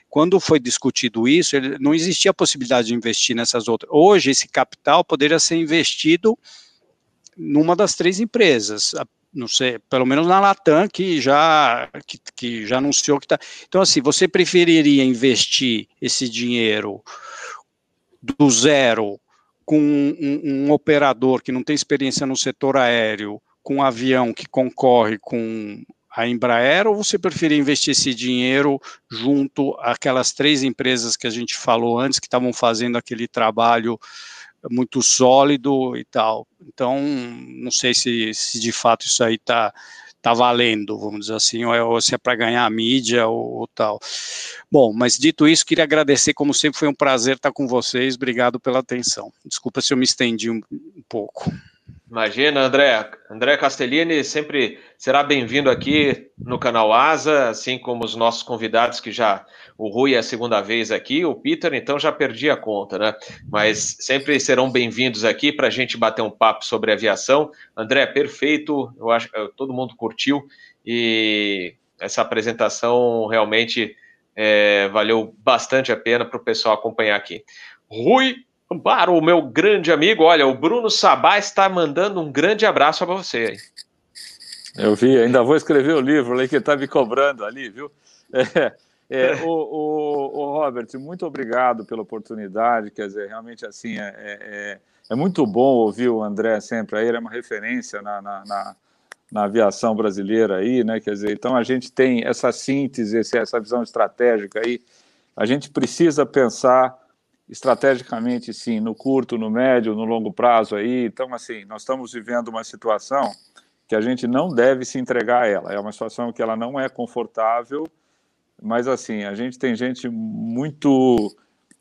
Speaker 2: quando foi discutido isso, ele, não existia a possibilidade de investir nessas outras. Hoje, esse capital poderia ser investido numa das três empresas, não sei, pelo menos na Latam, que já, que, que já anunciou que está. Então, assim, você preferiria investir esse dinheiro do zero com um, um, operador que não tem experiência no setor aéreo, com um avião que concorre com a Embraer, ou você preferia investir esse dinheiro junto àquelas três empresas que a gente falou antes, que estavam fazendo aquele trabalho muito sólido e tal? Então, não sei se, se de fato isso aí está tá valendo, vamos dizer assim, ou, é, ou se é para ganhar mídia ou, ou, tal. Bom, mas dito isso, queria agradecer, como sempre, foi um prazer estar com vocês, obrigado pela atenção. Desculpa se eu me estendi um, um pouco.
Speaker 1: Imagina, André. André Castellini sempre será bem-vindo aqui no canal Asa, assim como os nossos convidados que já. O Rui é a segunda vez aqui, o Peter, então já perdi a conta, né? Mas sempre serão bem-vindos aqui para a gente bater um papo sobre aviação. André, perfeito, eu acho que todo mundo curtiu e essa apresentação realmente é, valeu bastante a pena para o pessoal acompanhar aqui. Rui para o meu grande amigo, olha, o Bruno Sabá está mandando um grande abraço para você aí.
Speaker 3: Eu vi, ainda vou escrever o livro ali que está me cobrando ali, viu? É, é, o, o, o, Robert, muito obrigado pela oportunidade. Quer dizer, realmente assim é, é, é, é muito bom ouvir o André sempre aí. Ele é uma referência na, na, na, na aviação brasileira aí, né? Quer dizer, então a gente tem essa síntese, essa visão estratégica aí. A gente precisa pensar estrategicamente, sim, no curto, no médio, no longo prazo aí. Então, assim, nós estamos vivendo uma situação que a gente não deve se entregar a ela. É uma situação que ela não é confortável, mas assim, a gente tem gente muito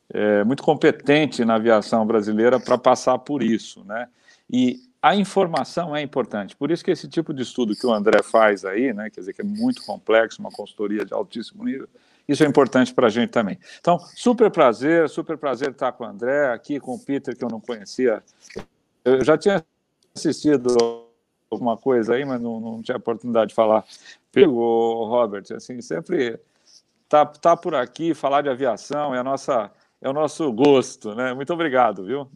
Speaker 3: é, muito competente na aviação brasileira para passar por isso, né? E a informação é importante. Por isso que esse tipo de estudo que o André faz aí, né, quer dizer que é muito complexo, uma consultoria de altíssimo nível, isso é importante para a gente também. Então, super prazer, super prazer estar com o André, aqui com o Peter, que eu não conhecia. Eu já tinha assistido alguma coisa aí, mas não, não tinha oportunidade de falar. O Robert, assim, sempre tá, tá por aqui, falar de aviação é, a nossa, é o nosso gosto, né? Muito obrigado, viu?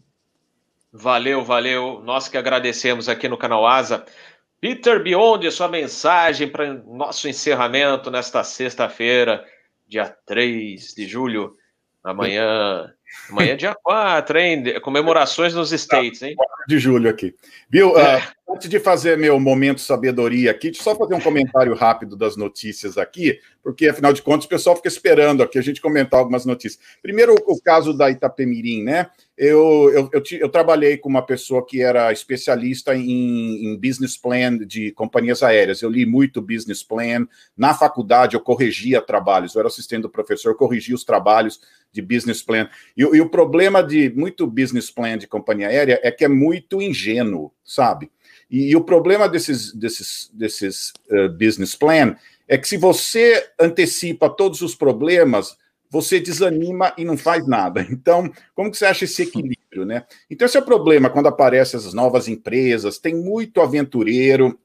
Speaker 1: Valeu, valeu. Nós que agradecemos aqui no canal Asa. Peter Beyond, sua mensagem para nosso encerramento nesta sexta-feira dia 3 de julho, amanhã. Amanhã é dia 4, hein? Comemorações nos States, hein? 4
Speaker 4: de julho aqui. Viu? É. Uh, antes de fazer meu momento sabedoria aqui, deixa eu só fazer um comentário rápido das notícias aqui, porque afinal de contas o pessoal fica esperando aqui a gente comentar algumas notícias. Primeiro, o caso da Itapemirim, né? Eu, eu, eu, eu, trabalhei com uma pessoa que era especialista em, em, business plan de companhias aéreas. Eu li muito business plan. Na faculdade, eu corrigia trabalhos. Eu era assistente do professor, corrigia os trabalhos de business plan. E, e o problema de muito business plan de companhia aérea é que é muito ingênuo, sabe? E, e o problema desses, desses, desses uh, business plan é que se você antecipa todos os problemas você desanima e não faz nada. Então, como que você acha esse equilíbrio, né? Então, esse é o problema quando aparecem essas novas empresas, tem muito aventureiro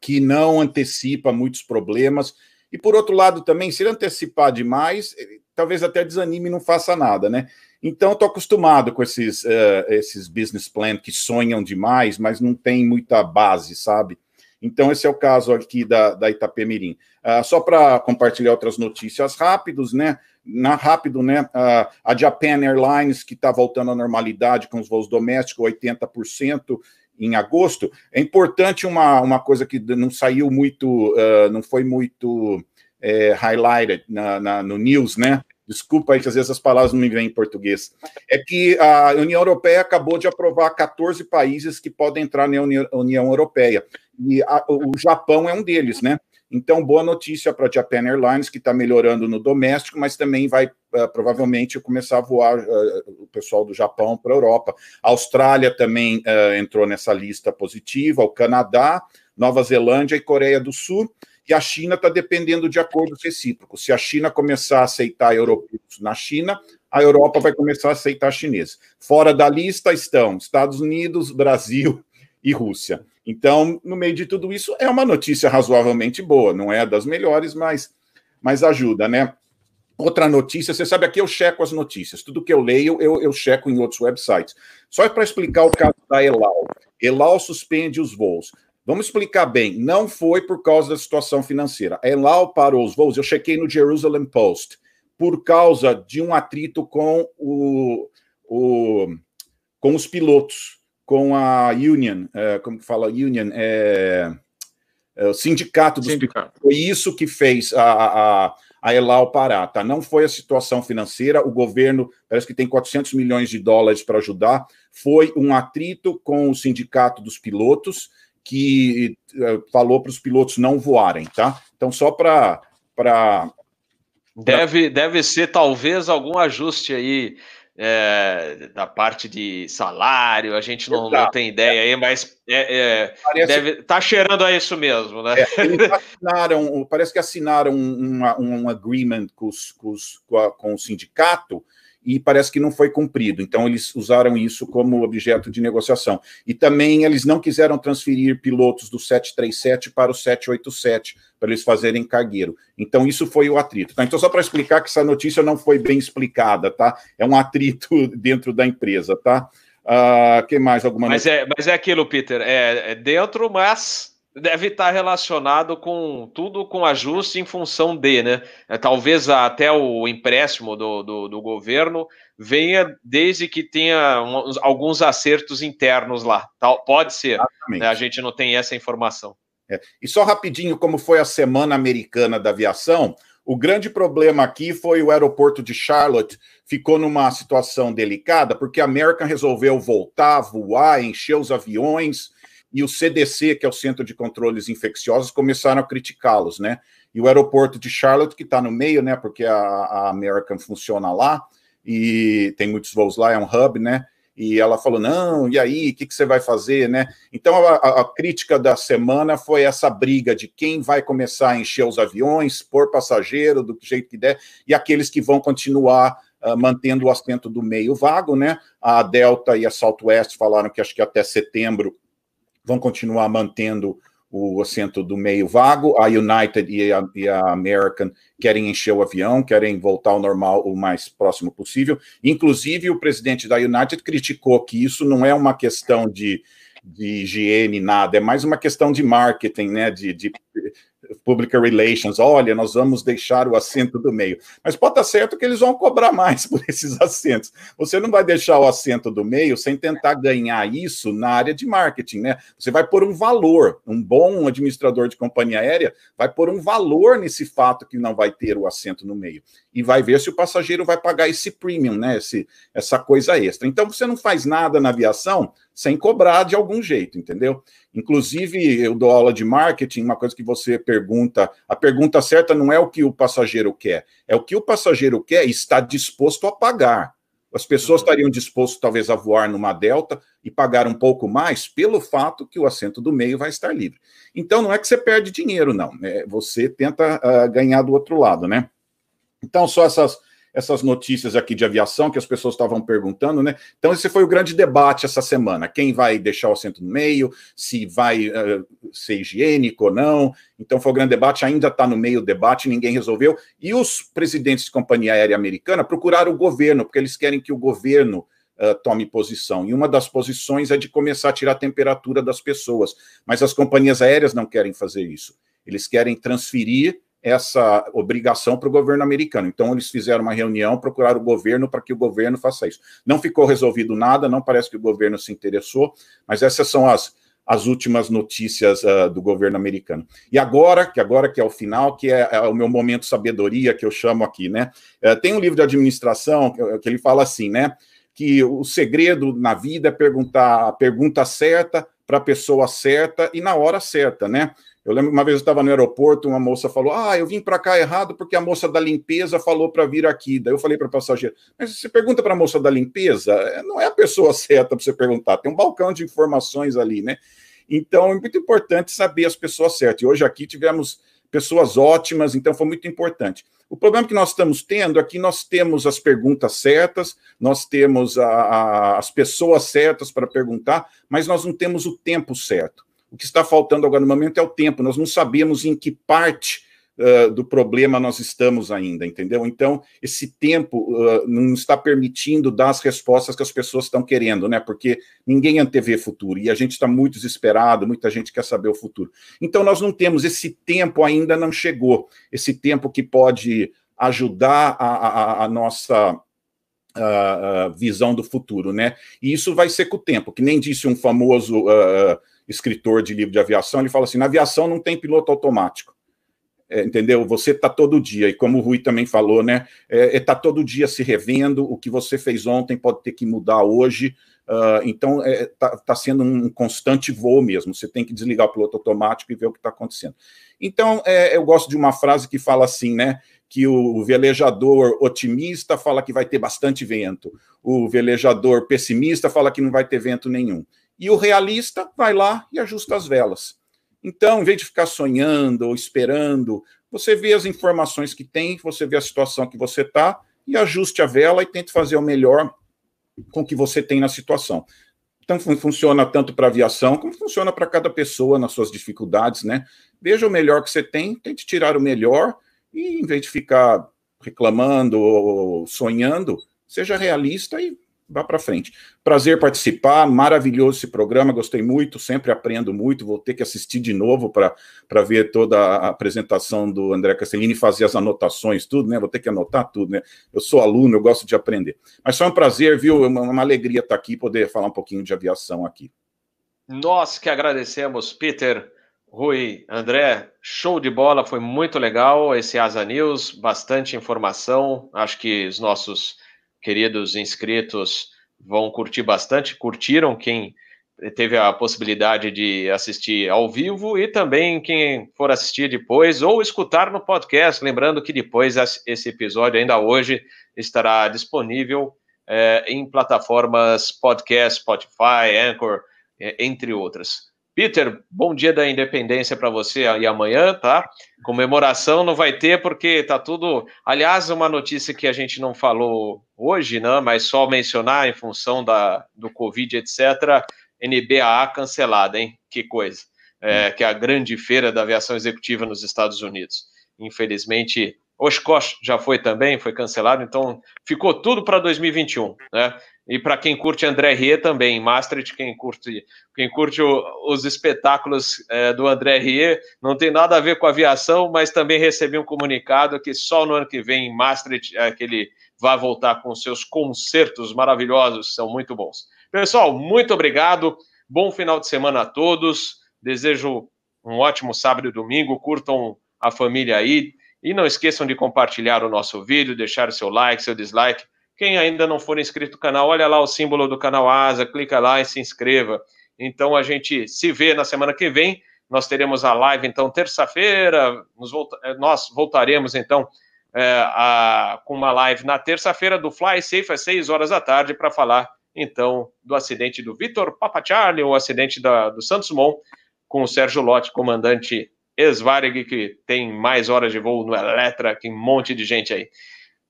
Speaker 4: que não antecipa muitos problemas, e por outro lado também, se ele antecipar demais, talvez até desanime e não faça nada, né? Então, estou acostumado com esses, uh, esses business plan que sonham demais, mas não tem muita base, sabe? Então, esse é o caso aqui da, da Itapemirim. Uh, só para compartilhar outras notícias rápidos, né? Na rápido, né? Uh, a Japan Airlines, que está voltando à normalidade com os voos domésticos, 80% em agosto. É importante uma, uma coisa que não saiu muito, uh, não foi muito é, highlighted na, na, no news, né? Desculpa aí que às vezes as palavras não me vêm em português. É que a União Europeia acabou de aprovar 14 países que podem entrar na União Europeia. E a, o Japão é um deles, né? Então, boa notícia para a Japan Airlines, que está melhorando no doméstico, mas também vai uh, provavelmente começar a voar uh, o pessoal do Japão para a Europa. A Austrália também uh, entrou nessa lista positiva, o Canadá, Nova Zelândia e Coreia do Sul. E a China está dependendo de acordos recíprocos. Se a China começar a aceitar europeus na China, a Europa vai começar a aceitar chineses. Fora da lista estão Estados Unidos, Brasil e Rússia. Então, no meio de tudo isso, é uma notícia razoavelmente boa, não é das melhores, mas, mas ajuda, né? Outra notícia, você sabe, aqui eu checo as notícias, tudo que eu leio, eu, eu checo em outros websites. Só para explicar o caso da Elal. Elal suspende os voos. Vamos explicar bem, não foi por causa da situação financeira. A Elal parou os voos, eu chequei no Jerusalem Post, por causa de um atrito com, o, o com os pilotos com a Union, é, como que fala Union, é, é o sindicato dos sindicato. Foi isso que fez a, a, a Elal parar, tá? Não foi a situação financeira, o governo parece que tem 400 milhões de dólares para ajudar, foi um atrito com o sindicato dos pilotos que é, falou para os pilotos não voarem, tá? Então, só para
Speaker 1: Deve, deve ser talvez algum ajuste aí é, da parte de salário, a gente não, não tem ideia aí, mas é, é, deve tá cheirando a isso mesmo, né?
Speaker 4: É, eles [LAUGHS] assinaram, parece que assinaram um, um agreement com, os, com, os, com, a, com o sindicato e parece que não foi cumprido. Então, eles usaram isso como objeto de negociação. E também eles não quiseram transferir pilotos do 737 para o 787, para eles fazerem cargueiro. Então, isso foi o atrito. Tá? Então, só para explicar que essa notícia não foi bem explicada, tá? É um atrito [LAUGHS] dentro da empresa, tá? Uh, que mais? Alguma
Speaker 1: mas é, mas é aquilo, Peter, é, é dentro, mas deve estar relacionado com tudo com ajuste em função de, né? É, talvez até o empréstimo do, do, do governo venha desde que tenha alguns acertos internos lá. Tal, pode ser. Né? A gente não tem essa informação.
Speaker 4: É. E só rapidinho, como foi a Semana Americana da Aviação, o grande problema aqui foi o aeroporto de Charlotte ficou numa situação delicada, porque a American resolveu voltar, voar, encher os aviões, e o CDC, que é o Centro de Controles Infecciosos, começaram a criticá-los, né? E o aeroporto de Charlotte, que está no meio, né? Porque a, a American funciona lá, e tem muitos voos lá, é um hub, né? e ela falou: não, e aí, o que, que, você vai fazer, né? Então a, a, crítica da semana foi essa briga de quem vai começar a encher os aviões, por passageiro, do jeito que der, e aqueles que vão continuar uh, mantendo o assento do meio vago, né? A Delta e a Southwest falaram que acho que até setembro vão continuar mantendo o assento do meio vago, a United e a, e a, American querem encher o avião, querem voltar ao normal o mais próximo possível. Inclusive, o presidente da United criticou que isso não é uma questão de, de higiene, nada, é mais uma questão de marketing, né? De, de Public Relations, olha, nós vamos deixar o assento do meio. Mas pode estar certo que eles vão cobrar mais [LAUGHS] por esses assentos. Você não vai deixar o assento do meio sem tentar ganhar isso na área de marketing, né? Você vai pôr um valor. Um bom administrador de companhia aérea vai pôr um valor nesse fato que não vai ter o assento no meio. E vai ver se o passageiro vai pagar esse premium, né? Esse, essa coisa extra. Então você não faz nada na aviação sem cobrar de algum jeito, entendeu? Inclusive, eu dou aula de marketing, uma coisa que você pergunta, a pergunta certa não é o que o passageiro quer, é o que o passageiro quer e está disposto a pagar. As pessoas uhum. estariam dispostas, talvez, a voar numa Delta e pagar um pouco mais pelo fato que o assento do meio vai estar livre. Então, não é que você perde dinheiro, não. É, você tenta uh, ganhar do outro lado, né? Então, só essas essas notícias aqui de aviação que as pessoas estavam perguntando, né? Então, esse foi o grande debate essa semana: quem vai deixar o assento no meio, se vai uh, ser higiênico ou não. Então, foi o grande debate, ainda está no meio do debate, ninguém resolveu. E os presidentes de companhia aérea americana procuraram o governo, porque eles querem que o governo. Uh, tome posição. E uma das posições é de começar a tirar a temperatura das pessoas. Mas as companhias aéreas não querem fazer isso. Eles querem transferir essa obrigação para o governo americano. Então, eles fizeram uma reunião, procuraram o governo para que o governo faça isso. Não ficou resolvido nada, não parece que o governo se interessou, mas essas são as, as últimas notícias uh, do governo americano. E agora, que agora que é o final, que é, é o meu momento sabedoria, que eu chamo aqui, né? Uh, tem um livro de administração que, que ele fala assim, né? Que o segredo na vida é perguntar a pergunta certa para a pessoa certa e na hora certa, né? Eu lembro que uma vez eu estava no aeroporto, uma moça falou: Ah, eu vim para cá errado porque a moça da limpeza falou para vir aqui. Daí eu falei para a passageira: Mas você pergunta para a moça da limpeza? É, não é a pessoa [LAUGHS] certa para você perguntar, tem um balcão de informações ali, né? Então é muito importante saber as pessoas certas. E hoje aqui tivemos pessoas ótimas, então foi muito importante. O problema que nós estamos tendo aqui, nós temos as perguntas certas, nós temos a, a, as pessoas certas para perguntar, mas nós não temos o tempo certo. O que está faltando agora no momento é o tempo. Nós não sabemos em que parte uh, do problema nós estamos ainda, entendeu? Então, esse tempo uh, não está permitindo dar as respostas que as pessoas estão querendo, né? Porque ninguém antevê futuro e a gente está muito desesperado, muita gente quer saber o futuro. Então, nós não temos esse tempo ainda não chegou, esse tempo que pode ajudar a, a, a nossa a, visão do futuro, né? E isso vai ser com o tempo, que nem disse um famoso uh, escritor de livro de aviação, ele fala assim: na aviação não tem piloto automático. É, entendeu? Você está todo dia, e como o Rui também falou, né? Está é, é tá todo dia se revendo, o que você fez ontem pode ter que mudar hoje. Uh, então, está é, tá, tá sendo um constante voo mesmo. Você tem que desligar o piloto automático e ver o que está acontecendo. Então, é, eu gosto de uma frase que fala assim, né? Que o velejador otimista fala que vai ter bastante vento, o velejador pessimista fala que não vai ter vento nenhum e o realista vai lá e ajusta as velas. Então, em vez de ficar sonhando ou esperando, você vê as informações que tem, você vê a situação que você está e ajuste a vela e tente fazer o melhor com o que você tem na situação. Então, funciona tanto para aviação como funciona para cada pessoa nas suas dificuldades, né? Veja o melhor que você tem, tente tirar o melhor e, em vez de ficar reclamando ou sonhando, seja realista e vá para frente. Prazer participar, maravilhoso esse programa, gostei muito, sempre aprendo muito, vou ter que assistir de novo para ver toda a apresentação do André Castellini, fazer as anotações, tudo, né? Vou ter que anotar tudo, né? Eu sou aluno, eu gosto de aprender. Mas foi um prazer, viu? Uma, uma alegria estar aqui, poder falar um pouquinho de aviação aqui.
Speaker 1: Nós que agradecemos, Peter. Rui, André, show de bola, foi muito legal esse Asa News, bastante informação. Acho que os nossos queridos inscritos vão curtir bastante, curtiram quem teve a possibilidade de assistir ao vivo e também quem for assistir depois ou escutar no podcast. Lembrando que depois esse episódio, ainda hoje, estará disponível é, em plataformas podcast, Spotify, Anchor, é, entre outras. Peter, bom dia da independência para você aí amanhã, tá? Comemoração não vai ter porque tá tudo. Aliás, uma notícia que a gente não falou hoje, né? Mas só mencionar em função da, do Covid, etc. NBAA cancelada, hein? Que coisa. É, que é a grande feira da aviação executiva nos Estados Unidos. Infelizmente, Oshkosh já foi também, foi cancelado, então ficou tudo para 2021, né? E para quem curte André Rie também, Maastricht, quem curte, quem curte o, os espetáculos é, do André Rie, não tem nada a ver com aviação, mas também recebi um comunicado que só no ano que vem em Maastricht é, que ele vai voltar com seus concertos maravilhosos, são muito bons. Pessoal, muito obrigado, bom final de semana a todos, desejo um ótimo sábado e domingo, curtam a família aí, e não esqueçam de compartilhar o nosso vídeo, deixar o seu like, seu dislike, quem ainda não for inscrito no canal, olha lá o símbolo do canal Asa, clica lá e se inscreva. Então a gente se vê na semana que vem. Nós teremos a live, então, terça-feira. Volta eh, nós voltaremos, então, é, a, com uma live na terça-feira do Fly Safe às 6 horas da tarde para falar, então, do acidente do Vitor Papacharli, o acidente da, do Santos Mon, com o Sérgio Lotti, comandante ex-Varig, que tem mais horas de voo no Eletra, que um monte de gente aí.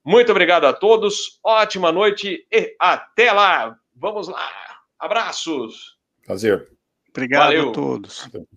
Speaker 1: Muito obrigado a todos, ótima noite e até lá. Vamos lá. Abraços.
Speaker 4: Prazer.
Speaker 2: Obrigado Valeu. a todos. Obrigado.